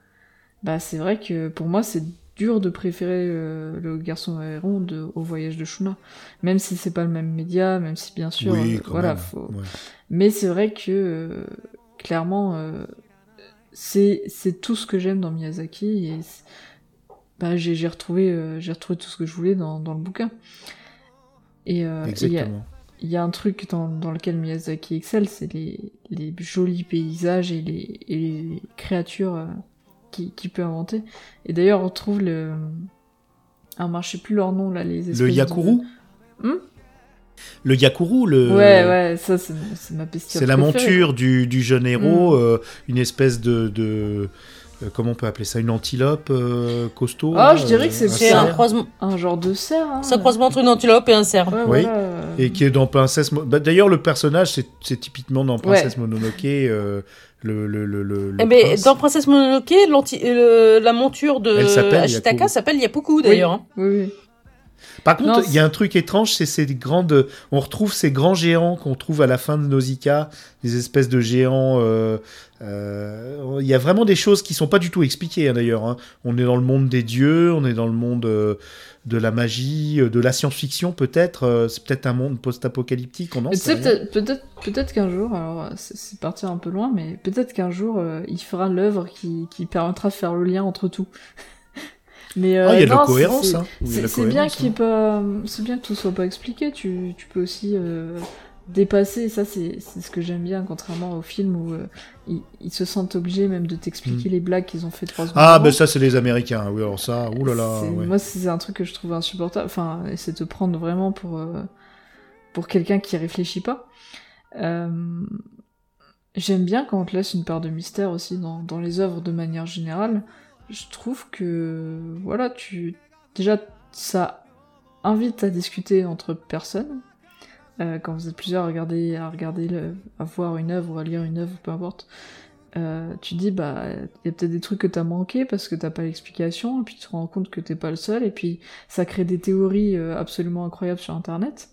bah c'est vrai que pour moi c'est dur de préférer euh, le garçon et le héron de, au voyage de Shuna, même si c'est pas le même média, même si bien sûr, oui, euh, voilà, faut... Ouais. mais c'est vrai que euh, clairement euh, c'est tout ce que j'aime dans Miyazaki et bah j'ai retrouvé euh, retrouvé tout ce que je voulais dans dans le bouquin. Et euh, il y a- Exactement. il y a un truc dans, dans lequel Miyazaki excelle, c'est les, les jolis paysages et les, et les créatures euh, qu'il qui peut inventer. Et d'ailleurs, on trouve le... Ah, je sais plus leur nom, là, les espèces Le de- Yakuru? Hmm? Le Yakuru, le... Ouais, ouais, ça, c'est c'est ma bestiole C'est la monture du, du jeune héros, Mm. euh, une espèce de, de euh, comment on peut appeler ça, une antilope euh, costaud. Ah, je dirais que c'est- un croisement. Un genre de cerf, hein. c'est un croisement entre une antilope et un cerf. Ouais, Oui. voilà, Et qui est dans Princesse. Mo- bah, D'ailleurs, le personnage, c'est c'est typiquement dans Princesse Mononoke, euh, le, le, le, le, le Eh ben, prince. dans Princesse Mononoke, l'anti- euh, la monture de Ashitaka s'appelle Yapuku d'ailleurs. hein. Oui, oui. Par contre, il y a un truc étrange, c'est ces grandes. On retrouve ces grands géants qu'on trouve à la fin de Nausicaa, des espèces de géants. euh, euh, Il y a vraiment des choses qui sont pas du tout expliquées hein, d'ailleurs. hein. On est dans le monde des dieux, on est dans le monde euh, de la magie, de la science-fiction peut-être. c'est peut-être un monde post-apocalyptique, on en sait peut-être peut-être peut-être qu'un jour, alors c'est partir un peu loin, mais peut-être qu'un jour il fera l'œuvre qui, qui permettra de faire le lien entre tout. Mais euh, Ah, il y a de la cohérence. c'est- hein. Bien qu'il hein. pas, c'est bien que tout soit pas expliqué. Tu, tu peux aussi euh, dépasser. Ça, c'est ce que j'aime bien, contrairement au film où euh, ils, ils se sentent obligés même de t'expliquer les blagues qu'ils ont fait trois secondes. Hmm. Ah, ben ça, c'est les Américains. Oui, alors ça, oulala. Ouais. Moi, c'est un truc que je trouve insupportable. Enfin, c'est te prendre vraiment pour euh, pour quelqu'un qui réfléchit pas. Euh, J'aime bien quand on te laisse une part de mystère aussi dans, dans les œuvres de manière générale. Je trouve que voilà, tu déjà ça invite à discuter entre personnes. Euh, quand vous êtes plusieurs à regarder, à regarder, à voir une œuvre à lire une œuvre, peu importe, euh, tu dis bah il y a peut-être des trucs que t'as manqué parce que t'as pas l'explication et puis tu te rends compte que t'es pas le seul et puis ça crée des théories euh, absolument incroyables sur internet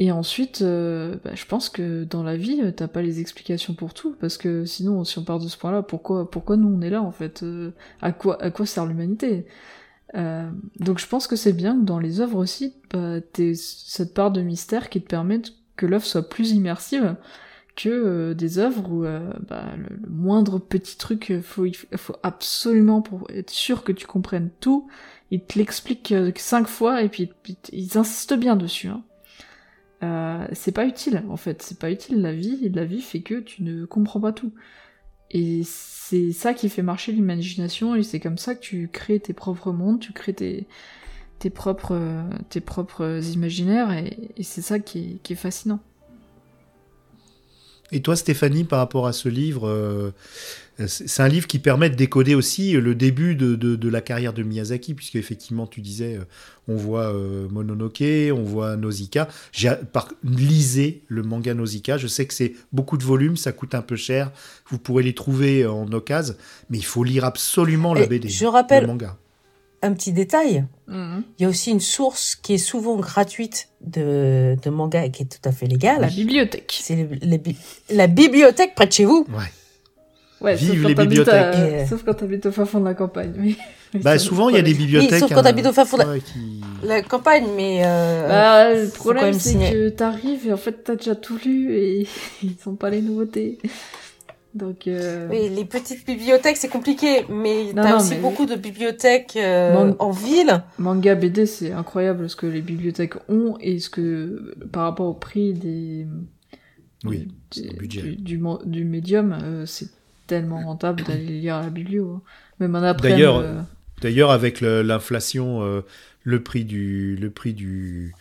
et ensuite euh, bah, je pense que dans la vie euh, t'as pas les explications pour tout parce que sinon si on part de ce point là pourquoi pourquoi nous on est là en fait Euh, à quoi à quoi sert l'humanité? Euh, donc je pense que c'est bien que dans les œuvres aussi bah, t'aies cette part de mystère qui te permette que l'œuvre soit plus immersive que euh, des œuvres où euh, bah, le, le moindre petit truc, faut, faut absolument pour être sûr que tu comprennes tout, ils te l'expliquent cinq fois et puis ils insistent bien dessus. Hein. Euh, c'est pas utile en fait, c'est pas utile la vie, la vie fait que tu ne comprends pas tout. Et c'est ça qui fait marcher l'imagination et c'est comme ça que tu crées tes propres mondes, tu crées tes, propres, tes propres imaginaires et, c'est ça qui est, qui est fascinant. Et toi, Stéphanie, par rapport à ce livre, euh, c'est un livre qui permet de décoder aussi le début de, de- de la carrière de Miyazaki, puisque effectivement, tu disais, euh, on voit euh, Mononoke, on voit Nausicaa. J'ai par lisez le manga Nausicaa. Je sais que c'est beaucoup de volumes, ça coûte un peu cher. Vous pourrez les trouver en occasion, mais il faut lire absolument la Et BD. je rappelle- le manga. Un petit détail, Mhm. il y a aussi une source qui est souvent gratuite de, de manga et qui est tout à fait légale. La bibliothèque. C'est la bibliothèque près de chez vous. Ouais. Ouais, Vive sauf les quand t'habites bibliothèques. à- Et- Sauf quand t'habites au fin fond de la campagne. Mais... mais Bah, souvent, il y a des bibliothèques. sauf quand hein, t'habites au fin fond de la- ouais, qui- La campagne, mais... euh, Bah, le problème, c'est que t'arrives et en fait, t'as déjà tout lu et ils sont pas les nouveautés. Donc, euh... Oui, les petites bibliothèques, c'est compliqué, mais t'as aussi mais- beaucoup de bibliothèques euh, en ville. manga BD, c'est incroyable ce que les bibliothèques ont et ce que, par rapport au prix des. Oui, budget. Du, du, médium, euh, c'est tellement rentable d'aller lire à la biblio. hein. Même en après. D'ailleurs, euh, D'ailleurs, avec l'inflation, euh, le prix du, le prix du,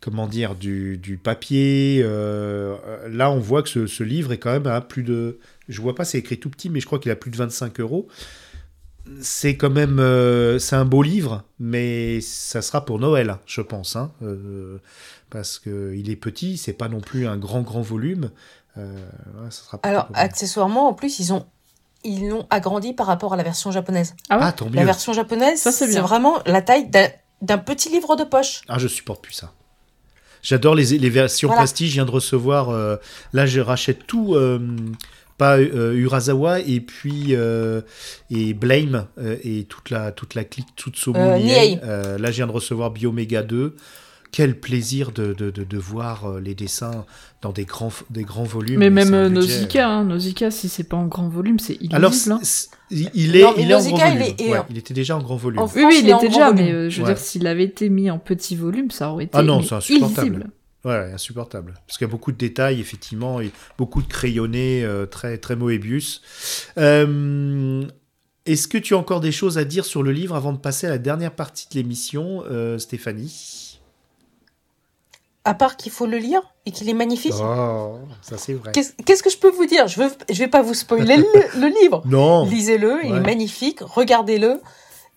comment dire, du, du papier, euh, là, on voit que ce, ce livre est quand même à plus de, je vois pas, c'est écrit tout petit, mais je crois qu'il a plus de 25 euros. C'est quand même, euh, c'est un beau livre, mais ça sera pour Noël, je pense, hein, euh, parce que il est petit, c'est pas non plus un grand grand volume. Euh, ouais, ça sera plutôt Alors, accessoirement, en plus, ils ont ils l'ont agrandi par rapport à la version japonaise. Ah ouais ah, tant La version japonaise, Ça, c'est vraiment la taille d'un- d'un petit livre de poche. Ah, je supporte plus ça. J'adore les, les versions Voilà. prestige. Je viens de recevoir. euh, là, je rachète tout. euh, pas euh, Urasawa et puis euh, et Blame euh, et toute la toute la clique Euh. Euh, là, je viens de recevoir Biomega 2. Quel plaisir de, de, de, de voir euh, les dessins dans des grands des grands volumes. Mais même euh. Nausicaa, hein, Nausicaa, si c'est pas en grand volume, c'est illisible. Alors, hein. il est, Non, il est en Nausicaa, grand il volume. est- est Ouais, en- il était déjà en grand volume. En Oui, France, oui, il était déjà, volume. mais euh, je veux Ouais. dire, s'il avait été mis en petit volume, ça aurait été Ah non, c'est insupportable. illisible. Ouais, insupportable. Parce qu'il y a beaucoup de détails, effectivement, et beaucoup de crayonnés euh, très, très Moebius. Euh, Est-ce que tu as encore des choses à dire sur le livre avant de passer à la dernière partie de l'émission, euh, Stéphanie? À part qu'il faut le lire et qu'il est magnifique. Oh, ça c'est vrai. Qu'est-ce que je peux vous dire? Je veux, je vais pas vous spoiler le, le livre. Non Lisez-le, il est magnifique. Regardez-le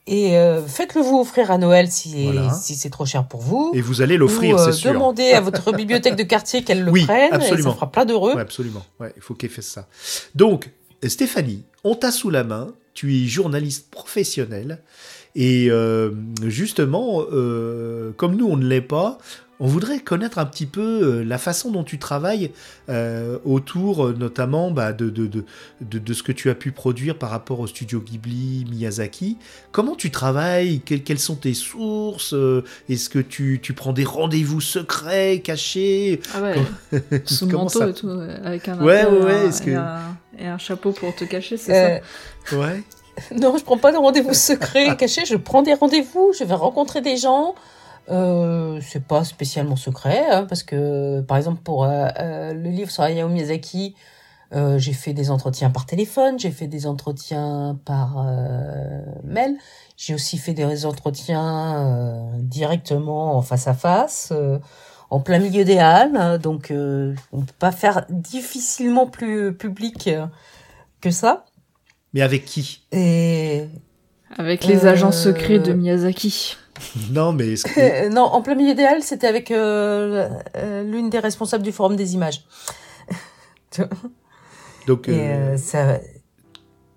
et euh, faites-le vous offrir à Noël si, Voilà. si c'est trop cher pour vous. Et vous allez l'offrir, euh, c'est sûr. Demandez à votre bibliothèque de quartier qu'elle le Oui, prenne et absolument. ça fera plein d'heureux. Ouais, absolument. Ouais, il faut qu'elle fasse ça. Donc, Stéphanie, on t'a sous la main. Tu es journaliste professionnelle Et euh, justement, comme nous, on ne l'est pas, on voudrait connaître un petit peu euh, la façon dont tu travailles euh, autour euh, notamment bah, de, de, de, de, de ce que tu as pu produire par rapport au studio Ghibli, Miyazaki. Comment tu travailles? Quelles, quelles sont tes sources? Est-ce que tu, tu prends des rendez-vous secrets, cachés? Ah ouais, sous le manteau ça et tout, avec un Ouais, ouais, ouais, et un- est-ce que- et, un, et un chapeau pour te cacher, c'est Euh, ça? Ouais. Non, je prends pas de rendez-vous secrets cachés. Je prends des rendez-vous. Je vais rencontrer des gens. Euh, c'est pas spécialement secret, hein, parce que par exemple pour euh, euh, le livre sur Hayao Miyazaki, euh, j'ai fait des entretiens par téléphone, j'ai fait des entretiens par euh, mail, j'ai aussi fait des entretiens euh, directement en face à face, euh, en plein milieu des halles. hein, donc euh, on peut pas faire difficilement plus public euh, que ça. Mais avec qui? Et Avec les Euh, agents secrets de Miyazaki. Non, mais que- non, en plein milieu des halles, c'était avec euh, euh, l'une des responsables du forum des images. donc Et euh, ça,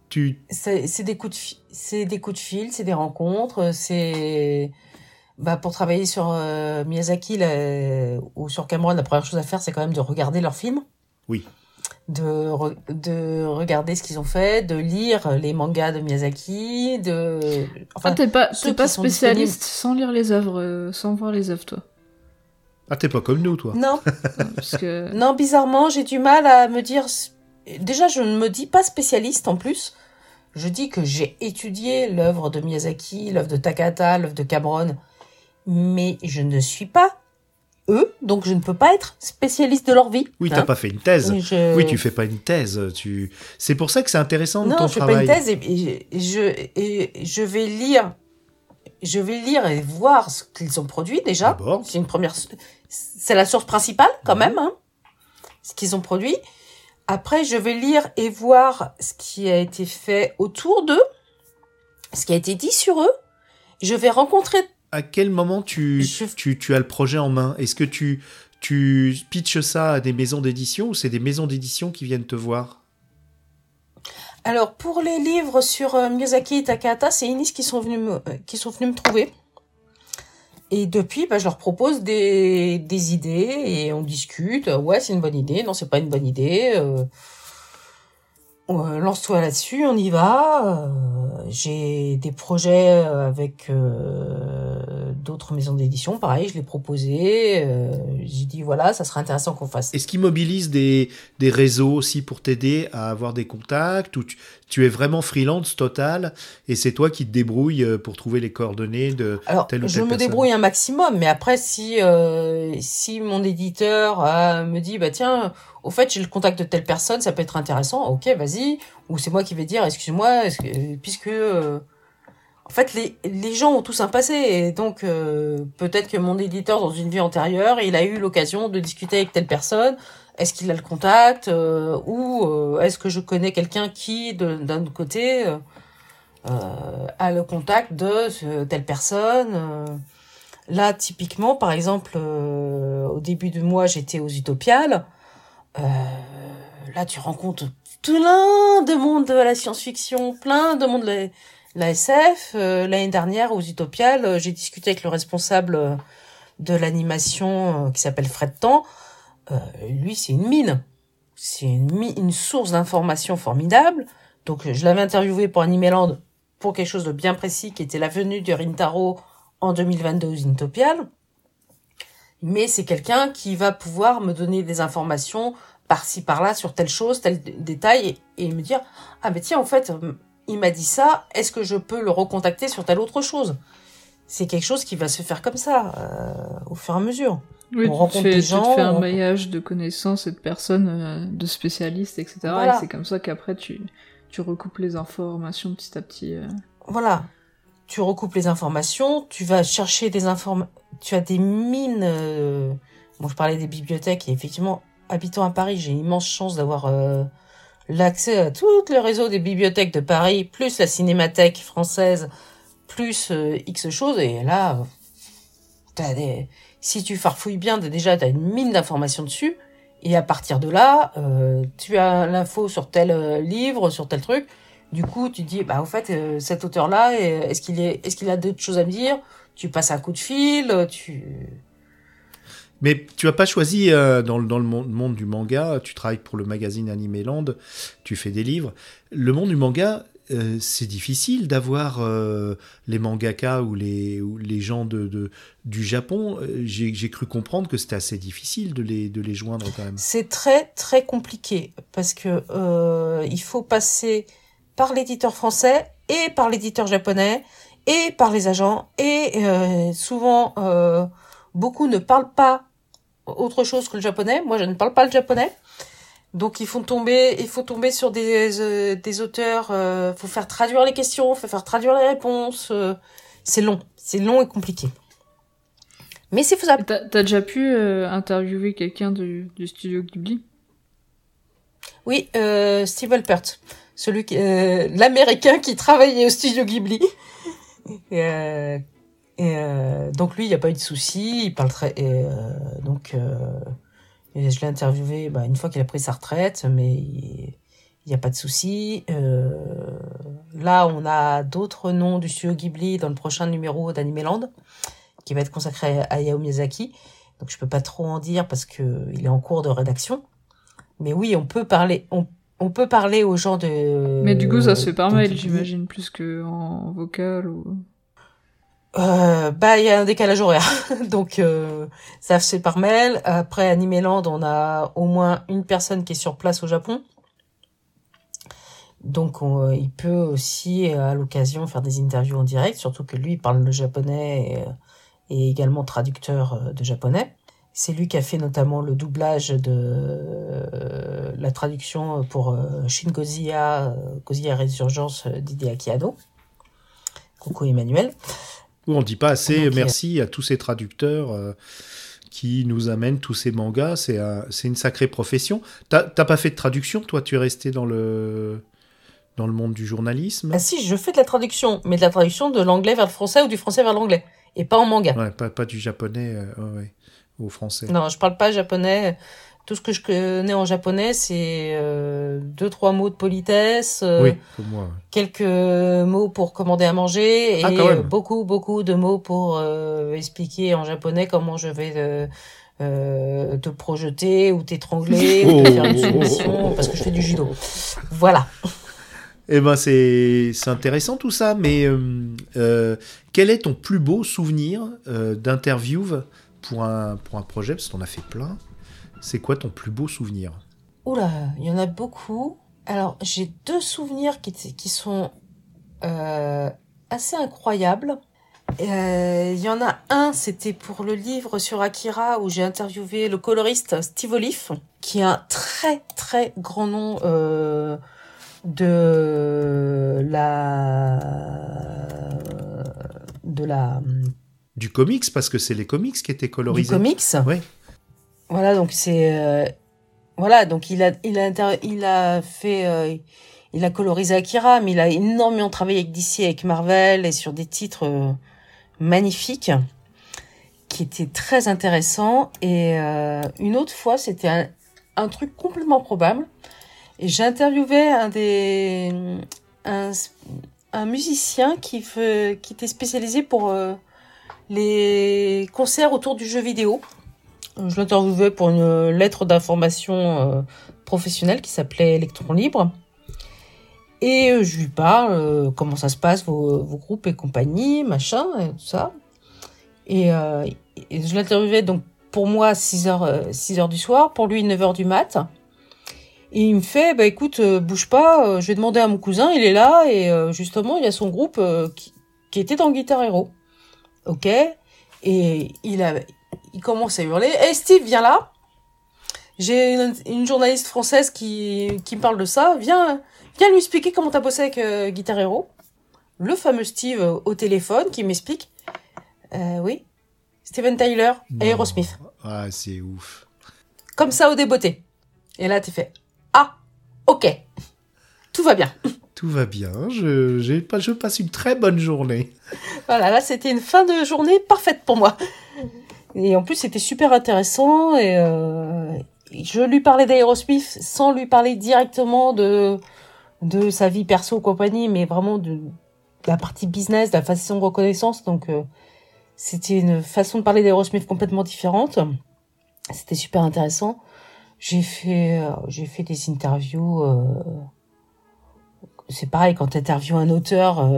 tu c'est c'est des coups de fi- c'est des coups de fil, c'est des rencontres, c'est bah pour travailler sur euh, Miyazaki là, ou sur Cameron, la première chose à faire, c'est quand même de regarder leurs films. Oui. De re- de regarder ce qu'ils ont fait, de lire les mangas de Miyazaki, de enfin ah, t'es pas, t'es pas spécialiste sans lire les œuvres, euh, sans voir les œuvres, toi. ah t'es pas comme nous toi. non Parce que Non, bizarrement, j'ai du mal à me dire. Déjà, je ne me dis pas spécialiste en plus. Je dis que j'ai étudié l'œuvre de Miyazaki, l'œuvre de Takahata, l'œuvre de Cameron, mais je ne suis pas eux, donc je ne peux pas être spécialiste de leur vie. Oui, hein. t'as pas fait une thèse. Je- Oui, tu fais pas une thèse. Tu. C'est pour ça que c'est intéressant de Non, ton je fais travail. pas une thèse et, et je, et je vais lire. Je vais lire et voir ce qu'ils ont produit déjà. C'est une première. C'est la source principale quand même, hein, ce qu'ils ont produit. Après, je vais lire et voir ce qui a été fait autour d'eux, ce qui a été dit sur eux. Je vais rencontrer. À quel moment tu, Je- tu, tu as le projet en main? Est-ce que tu, tu pitches ça à des maisons d'édition ou c'est des maisons d'édition qui viennent te voir? Alors, pour les livres sur euh, Miyazaki et Takahata, c'est Inis qui sont venus me, euh, qui sont venus me trouver. Et depuis, bah, je leur propose des, des idées et on discute. Ouais, c'est une bonne idée. Non, c'est pas une bonne idée. Euh, Lance-toi là-dessus, on y va. Euh, J'ai des projets euh, avec euh, d'autres maisons d'édition. Pareil, je l'ai proposé. Euh, J'ai dit, voilà, ça serait intéressant qu'on fasse Est-ce qu'ils mobilisent des, des réseaux aussi pour t'aider à avoir des contacts ou tu, tu es vraiment freelance total et c'est toi qui te débrouilles euh, pour trouver les coordonnées de Alors, telle ou je telle me personne? débrouille un maximum, mais après, si euh, si mon éditeur euh, me dit, bah tiens, au fait, j'ai le contact de telle personne, ça peut être intéressant, ok, vas-y. Ou c'est moi qui vais dire, excuse-moi, est-ce que- puisque euh, fait, les les gens ont tous un passé, et donc euh, peut-être que mon éditeur, dans une vie antérieure, il a eu l'occasion de discuter avec telle personne. Est-ce qu'il a le contact euh, ou euh, est-ce que je connais quelqu'un qui, d'un côté, a le contact de telle personne. Là, typiquement, par exemple, au début du mois, j'étais aux Utopiales. Là, tu rencontres plein de monde de la science-fiction, plein de monde de la SF. Euh, L'année dernière, aux Utopiales, j'ai discuté avec le responsable euh, de l'animation euh, qui s'appelle Fred. Euh, lui, c'est une mine. C'est une, mi- une source d'informations formidable. Donc, je l'avais interviewé pour Animeland pour quelque chose de bien précis qui était la venue de Rintaro en 2022 aux Intopiales. Mais c'est quelqu'un qui va pouvoir me donner des informations par-ci par-là sur telle chose, tel détail et, et me dire ah mais tiens en fait il m'a dit ça, est-ce que je peux le recontacter sur telle autre chose? C'est quelque chose qui va se faire comme ça euh, au fur et à mesure. oui, on tu, rencontre fais, des tu te gens, fais un on- maillage de connaissances et de personnes, euh, de spécialistes, etc. Voilà. Et c'est comme ça qu'après tu, tu recoupes les informations petit à petit. euh. Voilà. Tu recoupes les informations, tu vas chercher des informations. Tu as des mines. euh, Bon, je parlais des bibliothèques et effectivement, habitant à Paris, j'ai une immense chance d'avoir euh, l'accès à tout le réseau des bibliothèques de Paris, plus la cinémathèque française, plus euh, X choses. Et là, t'as des... si tu farfouilles bien, déjà, tu as une mine d'informations dessus. Et à partir de là, euh, tu as l'info sur tel euh, livre, sur tel truc. Du coup, tu dis, bah, au fait, euh, cet auteur-là, est-ce qu'il est, est-ce qu'il a d'autres choses à me dire? Tu passes un coup de fil, tu. Mais tu as pas choisi euh, dans, dans le monde, du manga, tu travailles pour le magazine Animeland, tu fais des livres. Le monde du manga, euh, c'est difficile d'avoir euh, les mangaka ou les, les gens de, du Japon. Euh, J'ai cru comprendre que c'était assez difficile de les, de les joindre quand même. C'est très très compliqué parce que il faut passer par l'éditeur français et par l'éditeur japonais et par les agents et souvent beaucoup ne parlent pas autre chose que le japonais. Moi, je ne parle pas le japonais. Donc il faut tomber, il faut tomber sur des, euh, des auteurs. euh, faut faire traduire les questions, faut faire traduire les réponses. euh, c'est long, c'est long et compliqué. Mais c'est faisable. T'as t'as déjà pu euh, interviewer quelqu'un du, du studio Ghibli? Oui, euh, Steve Alpert, celui qui, euh, l'américain qui travaillait au studio Ghibli. Et, euh, donc lui, il n'y a pas eu de souci, il parle très. Et, euh, donc euh, je l'ai interviewé bah, une fois qu'il a pris sa retraite, mais il n'y a pas de souci. Euh, là, on a d'autres noms du studio Ghibli dans le prochain numéro d'Animeland, qui va être consacré à Hayao Miyazaki. Donc je peux pas trop en dire parce que il est en cours de rédaction. Mais oui, on peut parler, on, on peut parler aux gens de. Mais du coup, ça se fait par mail, j'imagine, plus que en vocal ou. Euh, bah, il y a un décalage horaire. Donc, euh, ça se fait par mail. Après, à Nimeland, on a au moins une personne qui est sur place au Japon. Donc, on- il peut aussi, euh, à l'occasion, faire des interviews en direct, surtout que lui, parle le japonais et, euh, également traducteur euh, de japonais. C'est lui qui a fait notamment le doublage de euh, la traduction pour euh, Shin Godzilla, euh, Godzilla Résurgence euh, d'Hideaki Anno. Coucou Emmanuel. Ou on dit pas assez Donc, merci à tous ces traducteurs euh, qui nous amènent tous ces mangas. C'est un- c'est une sacrée profession. T'as pas fait de traduction, toi? Tu es resté dans le, dans le monde du journalisme? Ah si, je fais de la traduction, mais de la traduction de l'anglais vers le français ou du français vers l'anglais, et pas en manga. Ouais, pas, pas du japonais euh, ouais, ouais, au français. Non, je parle pas japonais. Tout ce que je connais en japonais, c'est euh, deux trois mots de politesse, euh, oui, moi. quelques mots pour commander à manger et Ah, beaucoup beaucoup de mots pour euh, expliquer en japonais comment je vais euh, te projeter ou t'étrangler ou te faire une soumission parce que je fais du judo. Voilà. Eh ben c'est intéressant tout ça, mais quel est ton plus beau souvenir d'interview pour un, pour un projet? Parce qu'on a fait plein. C'est quoi ton plus beau souvenir? Oula, il y en a beaucoup. Alors, j'ai deux souvenirs qui, qui sont euh, assez incroyables. Euh, Il y en a un, c'était pour le livre sur Akira où j'ai interviewé le coloriste Steve Olive, qui a un très très grand nom euh, de la de la Du comics, parce que c'est les comics qui étaient du colorisés. comics? Ouais. Voilà, donc c'est euh, voilà, donc il a il a il a fait euh, il a colorisé Akira, mais il a énormément travaillé avec DC, avec Marvel et sur des titres euh, magnifiques qui étaient très intéressants. Et une autre fois, c'était un, truc complètement probable. Et j'ai interviewé un des un, musicien qui fait, qui était spécialisé pour les concerts autour du jeu vidéo. Je l'interviewais pour une lettre d'information euh, professionnelle qui s'appelait Electron Libre. Et euh, je lui parle euh, comment ça se passe, vos, groupes et compagnie, machin, et tout ça. Et, euh, je l'interviewais donc pour moi 6h, 6 heures du soir, pour lui 9h du mat. Et il me fait, bah écoute, euh, bouge pas, euh, je vais demander à mon cousin, il est là, et euh, justement, il y a son groupe euh, qui, qui était dans Guitar Hero. Ok Et il a, il commence à hurler, hey Steve, viens là J'ai une, une journaliste française qui, qui me parle de ça, viens, viens lui expliquer comment t'as bossé avec euh, Guitar Hero. Le fameux Steve euh, au téléphone qui m'explique, euh, oui, Steven Tyler, Non. Aerosmith. Ah, c'est ouf. Comme ça au débeauté. Et là, t'es fait, ah, ok, tout va bien. Tout va bien. Je, je passe une très bonne journée. Voilà, là, c'était une fin de journée parfaite pour moi. Et en plus, c'était super intéressant. Et euh, je lui parlais d'Aerosmith sans lui parler directement de de sa vie perso compagnie, mais vraiment de, la partie business, de la façon de reconnaissance. Donc, euh, c'était une façon de parler d'Aerosmith complètement différente. C'était super intéressant. J'ai fait, euh, j'ai fait des interviews. Euh, c'est pareil quand tu interviews un auteur.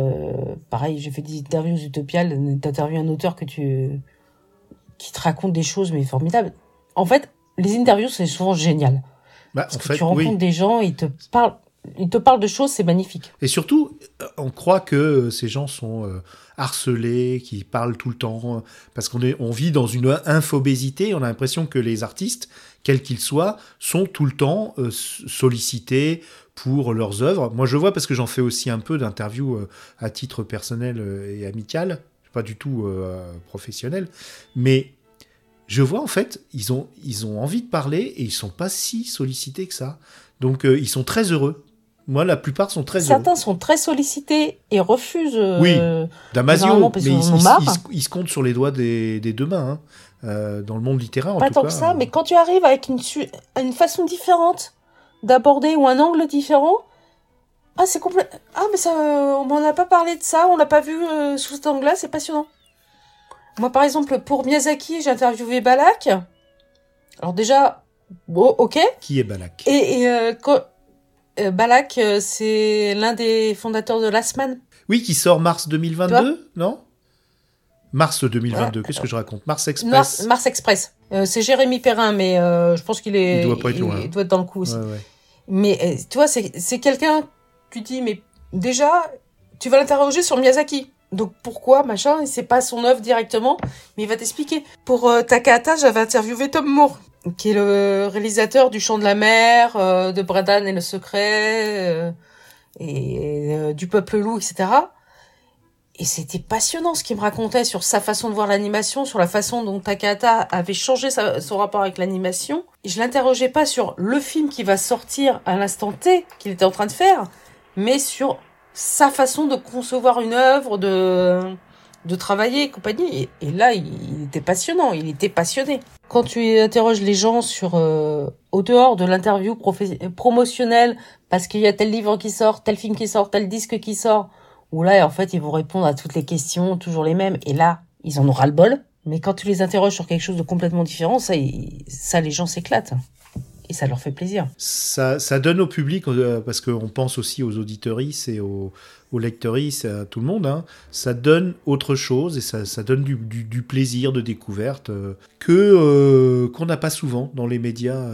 pareil, j'ai fait des interviews utopiales. interviews un auteur que tu, qui te raconte des choses mais formidables. En fait, les interviews c'est souvent génial. Bah, Parce que tu rencontres des gens, ils te parlent il te parle de choses, c'est magnifique. Et surtout, on croit que ces gens sont euh, harcelés, qui parlent tout le temps, parce qu'on on vit dans une infobésité. On a l'impression que les artistes, quels qu'ils soient, sont tout le temps euh, sollicités pour leurs œuvres. Moi, je vois parce que j'en fais aussi un peu d'interviews euh, à titre personnel et amical, pas du tout professionnel, mais je vois en fait, ils ont, ils ont envie de parler et ils sont pas si sollicités que ça. Donc ils sont très heureux moi, la plupart sont très Certains sont très sollicités et refusent. Euh, oui, Damasio, mais ils, se comptent sur les doigts des, deux mains, hein, euh, dans le monde littéraire. Pas tant que ça, mais quand tu arrives avec une, une façon différente d'aborder ou un angle différent, ah c'est complet. Ah mais ça, on m'en a pas parlé de ça, on l'a pas vu euh, sous cet angle-là, c'est passionnant. Moi, par exemple, pour Miyazaki, j'ai interviewé Balak. Alors déjà, bon, ok. Qui est Balak? Et, et quand, euh, Balak, euh, c'est l'un des fondateurs de Lastman. Oui, qui sort mars 2022, non? Mars 2022, qu'est-ce que je raconte? Mars Express. Mars, Express. Euh, c'est Jérémy Perrin, mais je pense qu'il est. Il doit pas être loin. Il doit être dans le coup aussi. Mais tu vois, c'est quelqu'un. Tu dis, mais déjà, tu vas l'interroger sur Miyazaki. Donc pourquoi, machin, c'est pas son œuvre directement, mais il va t'expliquer. Pour Takahata, j'avais interviewé Tom Moore, qui est le réalisateur du Chant de la Mer, euh, de Bradan et le Secret, euh, et euh, du Peuple Loup, etc. Et c'était passionnant ce qu'il me racontait sur sa façon de voir l'animation, sur la façon dont Takahata avait changé son rapport avec l'animation. Je l'interrogeais pas sur le film qui va sortir à l'instant T qu'il était en train de faire, mais sur sa façon de concevoir une œuvre, de de travailler et compagnie. Et, là, il, était passionnant, il était passionné. Quand tu interroges les gens sur euh, au dehors de l'interview promotionnelle, parce qu'il y a tel livre qui sort, tel film qui sort, tel disque qui sort, où là, en fait, ils vont répondre à toutes les questions, toujours les mêmes. Et là, ils en auront le bol. Mais quand tu les interroges sur quelque chose de complètement différent, ça, ça les gens s'éclatent et ça leur fait plaisir. Ça, donne au public, euh, parce qu'on pense aussi aux auditeuristes et aux, aux lecteuristes, à tout le monde, hein, ça donne autre chose et ça, donne du, plaisir de découverte euh, que euh, qu'on n'a pas souvent dans les médias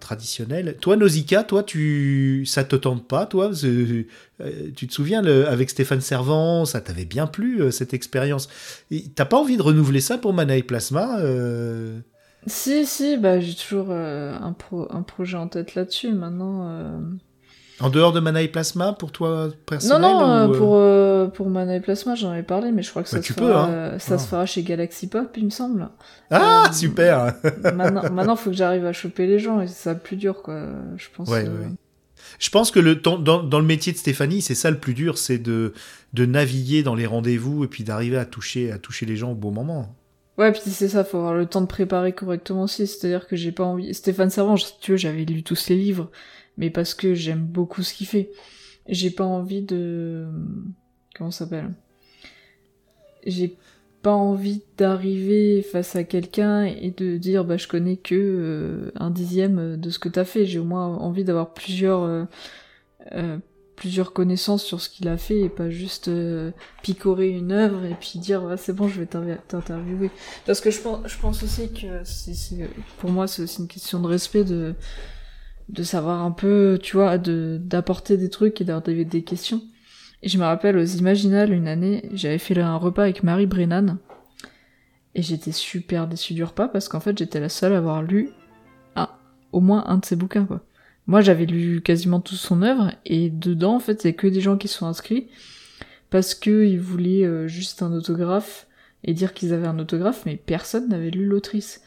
traditionnels. Toi, Nausicaa, toi, tu, ça te tente pas, toi? Tu te souviens, avec Stéphane Servant, ça t'avait bien plu, cette expérience. T'as pas envie de renouveler ça pour Mana et Plasma si, si, bah, j'ai toujours euh, un, pro un projet en tête là-dessus. Maintenant. Euh. En dehors de Mana et Plasma, pour toi personnel Non, non, euh, pour, pour Mana et Plasma, j'en avais parlé, mais je crois que ça, bah, se, fera, hein. ça se ah. fera chez Galaxy Pop, il me semble. Ah, super Maintenant, maintenant, faut que j'arrive à choper les gens, et c'est ça le plus dur, quoi. Je pense. Ouais, ouais. Je pense que le, dans, dans le métier de Stéphanie, c'est ça le plus dur, c'est de, de naviguer dans les rendez-vous et puis d'arriver à toucher, à toucher les gens au bon moment. Ouais, puis c'est ça, faut avoir le temps de préparer correctement aussi. C'est-à-dire que j'ai pas envie. Stéphane Servant, tu vois, j'avais lu tous ses livres, mais parce que j'aime beaucoup ce qu'il fait. J'ai pas envie de. Comment ça s'appelle? J'ai pas envie d'arriver face à quelqu'un et de dire bah je connais que euh, un dixième de ce que t'as fait. J'ai au moins envie d'avoir plusieurs euh, euh, plusieurs connaissances sur ce qu'il a fait et pas juste euh, picorer une œuvre et puis dire c'est bon je vais t'interviewer. Parce que je pense je pense aussi que c'est pour moi c'est aussi une question de respect de de savoir un peu tu vois de d'apporter des trucs et d'avoir des, des questions. Et je me rappelle aux Imaginales une année j'avais fait un repas avec Marie Brennan et j'étais super déçue du repas parce qu'en fait j'étais la seule à avoir lu un, au moins un de ses bouquins quoi moi, j'avais lu quasiment toute son œuvre, et dedans, en fait, c'est que des gens qui sont inscrits parce qu'ils voulaient euh, juste un autographe et dire qu'ils avaient un autographe, mais personne n'avait lu l'autrice.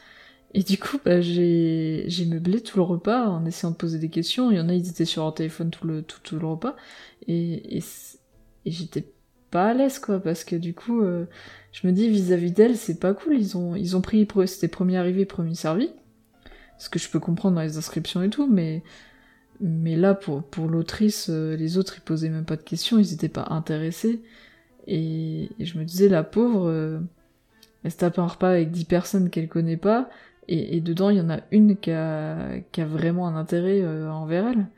Et du coup, bah, j'ai, meublé tout le repas en essayant de poser des questions. Il y en a, ils étaient sur leur téléphone tout le, tout, tout le repas. Et, et, j'étais pas à l'aise, quoi, parce que du coup, euh, je me dis, vis-à-vis d'elle, c'est pas cool. Ils ont, ils ont pris, c'était premier arrivé, premier servi. Ce que je peux comprendre dans les inscriptions et tout, mais Mais là, pour, pour l'autrice, euh, les autres, ils posaient même pas de questions, ils étaient pas intéressés. Et, et je me disais, la pauvre, euh, elle se tape un repas avec 10 personnes qu'elle connaît pas, et, et dedans, il y en a une qui a, qui a vraiment un intérêt euh, envers elle.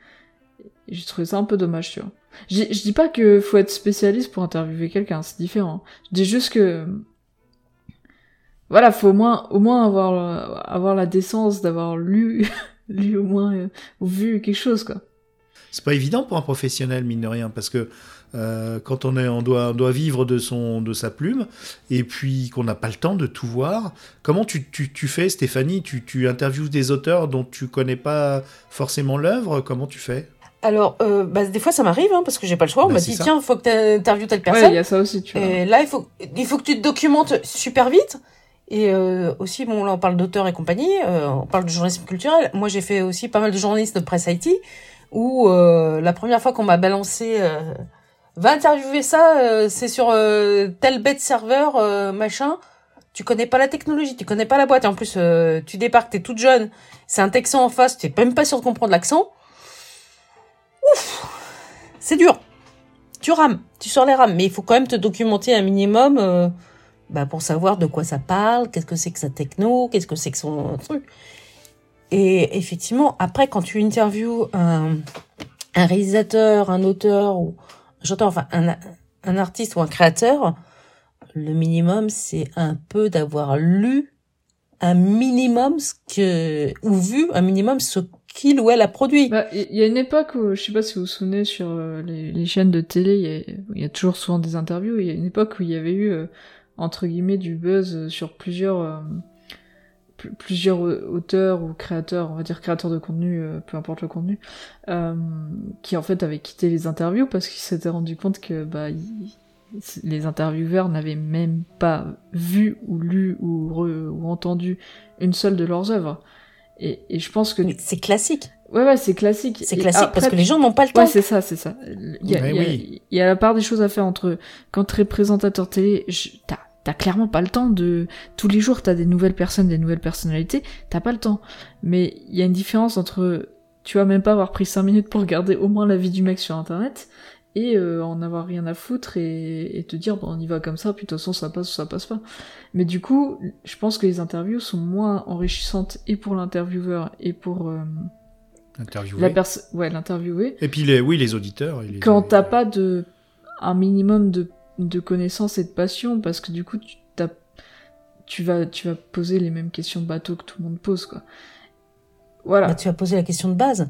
J'ai trouvé ça un peu dommage, tu vois. Je dis pas que faut être spécialiste pour interviewer quelqu'un, c'est différent. Je dis juste que voilà, faut au moins au moins avoir euh, avoir la décence d'avoir lu lu au moins euh, ou vu quelque chose quoi. C'est pas évident pour un professionnel, mine de rien, parce que euh, quand on, est, on, doit, on doit vivre de, son, de sa plume, et puis qu'on n'a pas le temps de tout voir, comment tu, tu, tu fais, Stéphanie? Tu, tu interviews des auteurs dont tu connais pas forcément l'œuvre Comment tu fais? Alors, euh, bah, des fois, ça m'arrive, hein, parce que j'ai pas le choix. On Bah, m'a dit, ça. tiens, faut que tu interviewes telle Ouais, personne. il y a ça aussi, tu vois. Et là, il faut, il faut que tu te documentes super vite. Et euh, aussi, bon, là, on parle d'auteurs et compagnie, euh, on parle de journalisme culturel. Moi, j'ai fait aussi pas mal de journalisme de presse IT, où euh, la première fois qu'on m'a balancé, euh, va interviewer ça, euh, c'est sur euh, tel bête serveur, machin. Tu connais pas la technologie, tu connais pas la boîte. Et en plus, tu débarques, t'es toute jeune, c'est un texan en face, t'es même pas sûr de comprendre l'accent. Ouf, c'est dur. Tu rames, tu sors les rames, mais il faut quand même te documenter un minimum bah, pour savoir de quoi ça parle, qu'est-ce que c'est que sa techno, qu'est-ce que c'est que son truc. Et effectivement, après, quand tu interviews un, un réalisateur, un auteur, ou j'entends enfin un, un artiste ou un créateur, le minimum, c'est un peu d'avoir lu un minimum ce que ou vu un minimum ce qu'il ou elle a produit. Bah, il y a une époque où, je sais pas si vous vous souvenez, sur euh, les, chaînes de télé, il y, y a toujours souvent des interviews. Il y a une époque où il y avait eu, euh, entre guillemets, du buzz euh, sur plusieurs, euh, pl- plusieurs euh, auteurs ou créateurs, on va dire créateurs de contenu, euh, peu importe le contenu, euh, qui en fait avaient quitté les interviews parce qu'ils s'étaient rendu compte que bah, les intervieweurs n'avaient même pas vu ou lu ou, re- ou entendu une seule de leurs œuvres. Et, et je pense que C'est classique. Ouais, ouais, c'est classique. C'est classique après, parce que les gens n'ont pas le temps. Ouais, c'est ça, c'est ça. Il y a, Ouais, il y a- oui. il y a la part des choses à faire entre quand t'es présentateur télé, je- t'as t'as clairement pas le temps de tous les jours t'as des nouvelles personnes, des nouvelles personnalités, t'as pas le temps. Mais il y a une différence entre tu vas même pas avoir pris 5 minutes pour regarder au moins la vie du mec sur internet et euh, en avoir rien à foutre et, et te dire bon on y va comme ça puis de toute façon ça passe ou ça passe pas. Mais du coup, je pense que les interviews sont moins enrichissantes et pour l'intervieweur et pour euh, Interviewer. la personne ouais l'interviewé Et puis, les, oui, les auditeurs. et les- quand t'as pas de un minimum de, de connaissances et de passion parce que du coup tu t'as tu vas tu vas poser les mêmes questions bateau que tout le monde pose quoi voilà Bah, tu vas poser la question de base.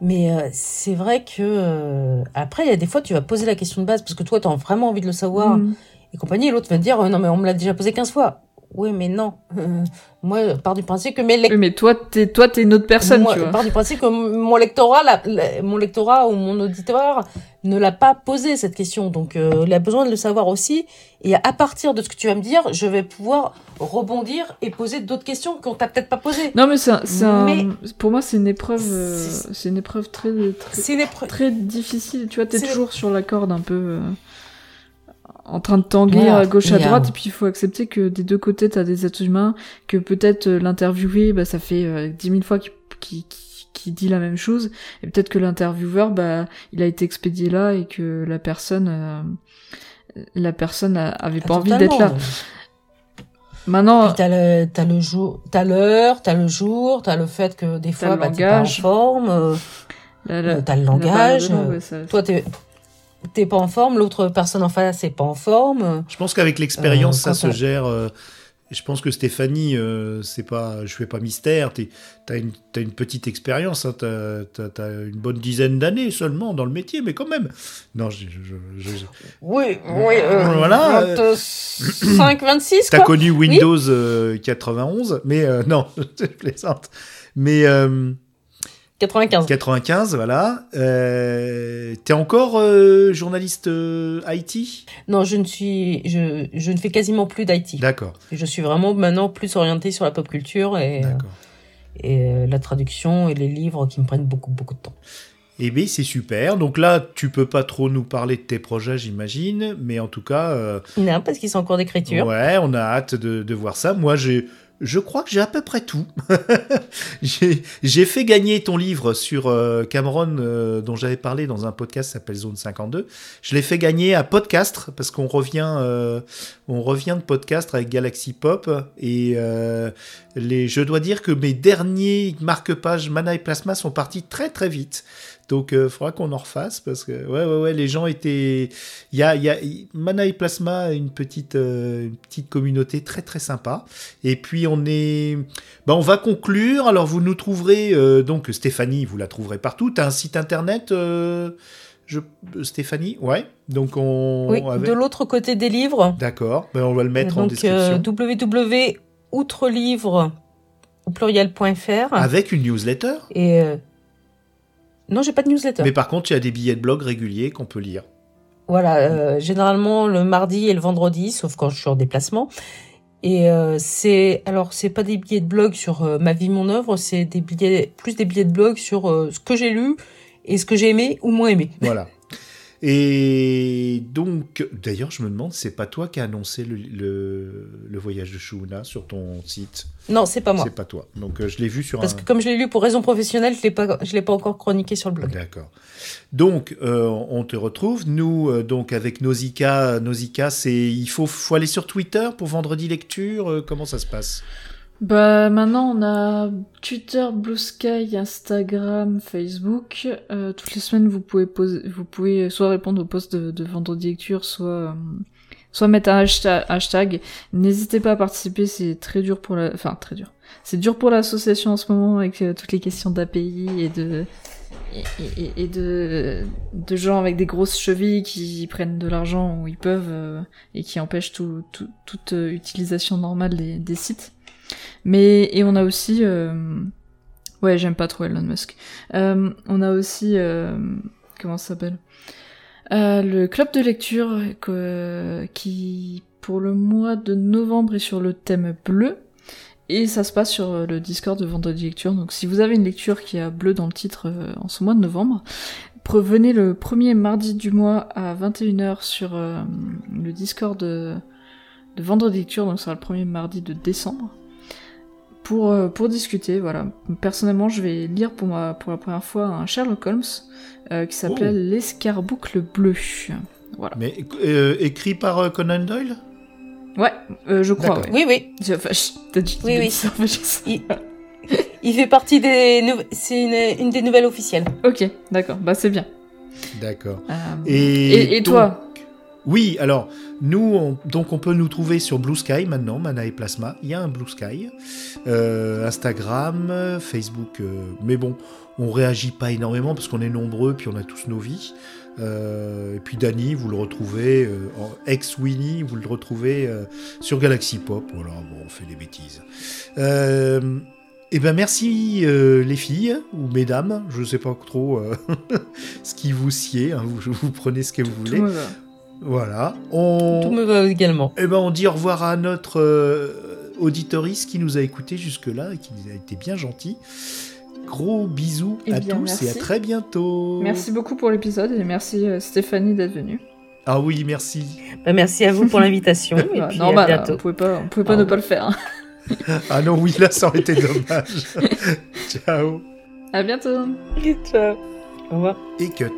Mais euh, c'est vrai que euh, après, il y a des fois, tu vas poser la question de base parce que toi, tu as vraiment envie de le savoir Mm. et compagnie. Et l'autre va te dire, euh, non, mais on me l'a déjà posé 15 fois. Oui, mais non. Euh, moi, je pars du principe que mes Oui, lecteurs... mais toi t'es toi t'es une autre personne moi, tu je vois pars du principe que mon lectorat, la- la- mon lectorat ou mon auditoire ne l'a pas posé cette question. Donc, euh, il a besoin de le savoir aussi. Et à partir de ce que tu vas me dire, je vais pouvoir rebondir et poser d'autres questions qu'on t'a peut-être pas posées. non mais c'est un- c'est un- Mais- pour moi c'est une épreuve euh, C'est- c'est une épreuve très très, épreuve. très difficile tu vois t'es toujours sur la corde un peu euh, en train de tanguer à gauche à Et, euh, droite et puis il faut accepter que des deux côtés t'as des êtres humains que peut-être euh, l'interviewé bah ça fait euh, dix mille fois qu'il qu'il- qu'il dit la même chose et peut-être que l'intervieweur bah il a été expédié là et que la personne euh, la personne a- avait pas envie d'être là. maintenant t'as le, t'as le jour, t'as l'heure, t'as le jour, t'as le fait que des fois, bah, t'es pas en forme, euh, euh, t'as le la langage, euh, ouais, ça- toi t'es, t'es pas en forme, l'autre personne en face est pas en forme. Je pense qu'avec l'expérience, Euh, ça se gère. euh, je pense que Stéphanie, euh, c'est pas, je fais pas mystère. Tu as une, t'as une petite expérience. Hein, t'as, t'as- t'as une bonne dizaine d'années seulement dans le métier, mais quand même. Non, je, je- je- je- Oui, oui, euh, Voilà, 25, 26, T'as connu Windows euh, 91, mais non, je plaisante. Mais 95. 95, voilà. Euh, T'es encore euh, journaliste euh, IT Non, je ne suis, je, je ne fais quasiment plus d'IT. D'accord, Je suis vraiment maintenant plus orientée sur la pop culture et, d'accord. et euh, la traduction et les livres qui me prennent beaucoup, beaucoup de temps. Eh bien, c'est super. Donc là, tu peux pas trop nous parler de tes projets, j'imagine, mais en tout cas, euh, Non, parce qu'ils sont en cours d'écriture. ouais, on a hâte de, de voir ça. Moi, j'ai je crois que j'ai à peu près tout. j'ai fait gagner ton livre sur euh, Cameron euh, dont j'avais parlé dans un podcast s'appelle Zone 52. Je l'ai fait gagner à Podcast parce qu'on revient, euh, on revient de Podcast avec Galaxy Pop et les, je dois dire que mes derniers marque-pages Mana et Plasma sont partis très très vite. Donc, il faudra qu'on en refasse parce que, ouais, ouais, ouais, les gens étaient. Il y a, il y a Mana et Plasma une petite, euh, une petite communauté très très sympa. Et puis, on est. Ben, on va conclure. Alors, vous nous trouverez. euh, donc, Stéphanie, vous la trouverez partout. Tu as un site internet, euh, je... Stéphanie? Ouais. Donc, on. Oui, avait- de l'autre côté des livres. D'accord. Ben, on va le mettre en donc euh, description. www.outrelivre au pluriel.fr Avec une newsletter. et euh, non, j'ai pas de newsletter. Mais par contre, il y a des billets de blog réguliers qu'on peut lire. Voilà, euh, généralement le mardi et le vendredi, sauf quand je suis en déplacement. Et euh, c'est alors c'est pas des billets de blog sur euh, ma vie mon œuvre, c'est des billets plus des billets de blog sur euh, ce que j'ai lu et ce que j'ai aimé ou moins aimé. Voilà. Et donc, d'ailleurs, je me demande, c'est pas toi qui as annoncé le, le, le voyage de Shuna sur ton site? Non, c'est pas moi. C'est pas toi. Donc, euh, je l'ai vu sur Parce un. que comme je l'ai lu pour raison professionnelle, je l'ai pas je l'ai pas encore chroniqué sur le blog. D'accord. Donc, euh, on te retrouve. Nous, euh, donc, avec Nausicaa, Nausicaa, c'est. Il faut, faut aller sur Twitter pour vendredi lecture. comment ça se passe? Bah maintenant on a Twitter, Blue Sky, Instagram, Facebook. Euh, toutes les semaines vous pouvez poser, vous pouvez soit répondre aux posts de, vendredi lecture, soit euh, soit mettre un hashtag. hashtag. N'hésitez pas à participer, c'est très dur pour la, enfin très dur. C'est dur pour l'association en ce moment avec euh, toutes les questions d'API et de et, de de gens avec des grosses chevilles qui prennent de l'argent où ils peuvent euh, et qui empêchent tout, tout- toute utilisation normale des sites. Mais et on a aussi euh, ouais j'aime pas trop Elon Musk. Euh, on a aussi euh, comment ça s'appelle? Le club de lecture qui pour le mois de novembre est sur le thème bleu et ça se passe sur le Discord de Vendredi Lecture. Donc si vous avez une lecture qui a bleu dans le titre en ce mois de novembre, Venez le premier mardi du mois à 21h sur le Discord de, de Vendredi Lecture, donc ce sera le premier mardi de décembre, pour, euh, pour discuter. Voilà. Personnellement, je vais lire pour, ma, pour la première fois un Sherlock Holmes euh, qui s'appelle Oh. L'escarboucle bleu. Voilà. Mais euh, écrit par euh, Conan Doyle? Ouais, euh, je crois. D'accord. ouais. Oui, oui. Enfin, je- t'as dit qu'il Oui, oui. ça, Il, il fait partie des. nou- C'est une, une des nouvelles officielles. Ok, d'accord, bah c'est bien. D'accord. Euh, Et, et, toi? Oui, alors nous, on, donc on peut nous trouver sur Blue Sky maintenant, Mana et Plasma. Il y a un Blue Sky, Euh, Instagram, Facebook, euh, mais bon, on réagit pas énormément parce qu'on est nombreux, puis on a tous nos vies. Euh, et puis Danny, vous le retrouvez euh, en ex Winnie, vous le retrouvez sur Galaxy Pop. Voilà, bon, on fait des bêtises. Eh ben merci euh, les filles ou mesdames, je sais pas trop euh, ce qui vous sied, hein, vous, vous prenez ce que vous voulez. Voilà. On... Tout me va également. Eh ben, on dit au revoir à notre euh, auditorice qui nous a écouté jusque-là et qui a été bien gentil. Gros bisous Eh à bien, tous et à merci. très bientôt. Merci beaucoup pour l'épisode et merci euh, Stéphanie d'être venue. Ah oui, merci. Bah, merci à vous pour l'invitation. et Bah, puis à hein, bientôt. on pouvait pas, on pouvait pas Au ne pas le faire. Ah non, oui, là, ça aurait été dommage. Ciao. À bientôt. Ciao. Au revoir. Et cut.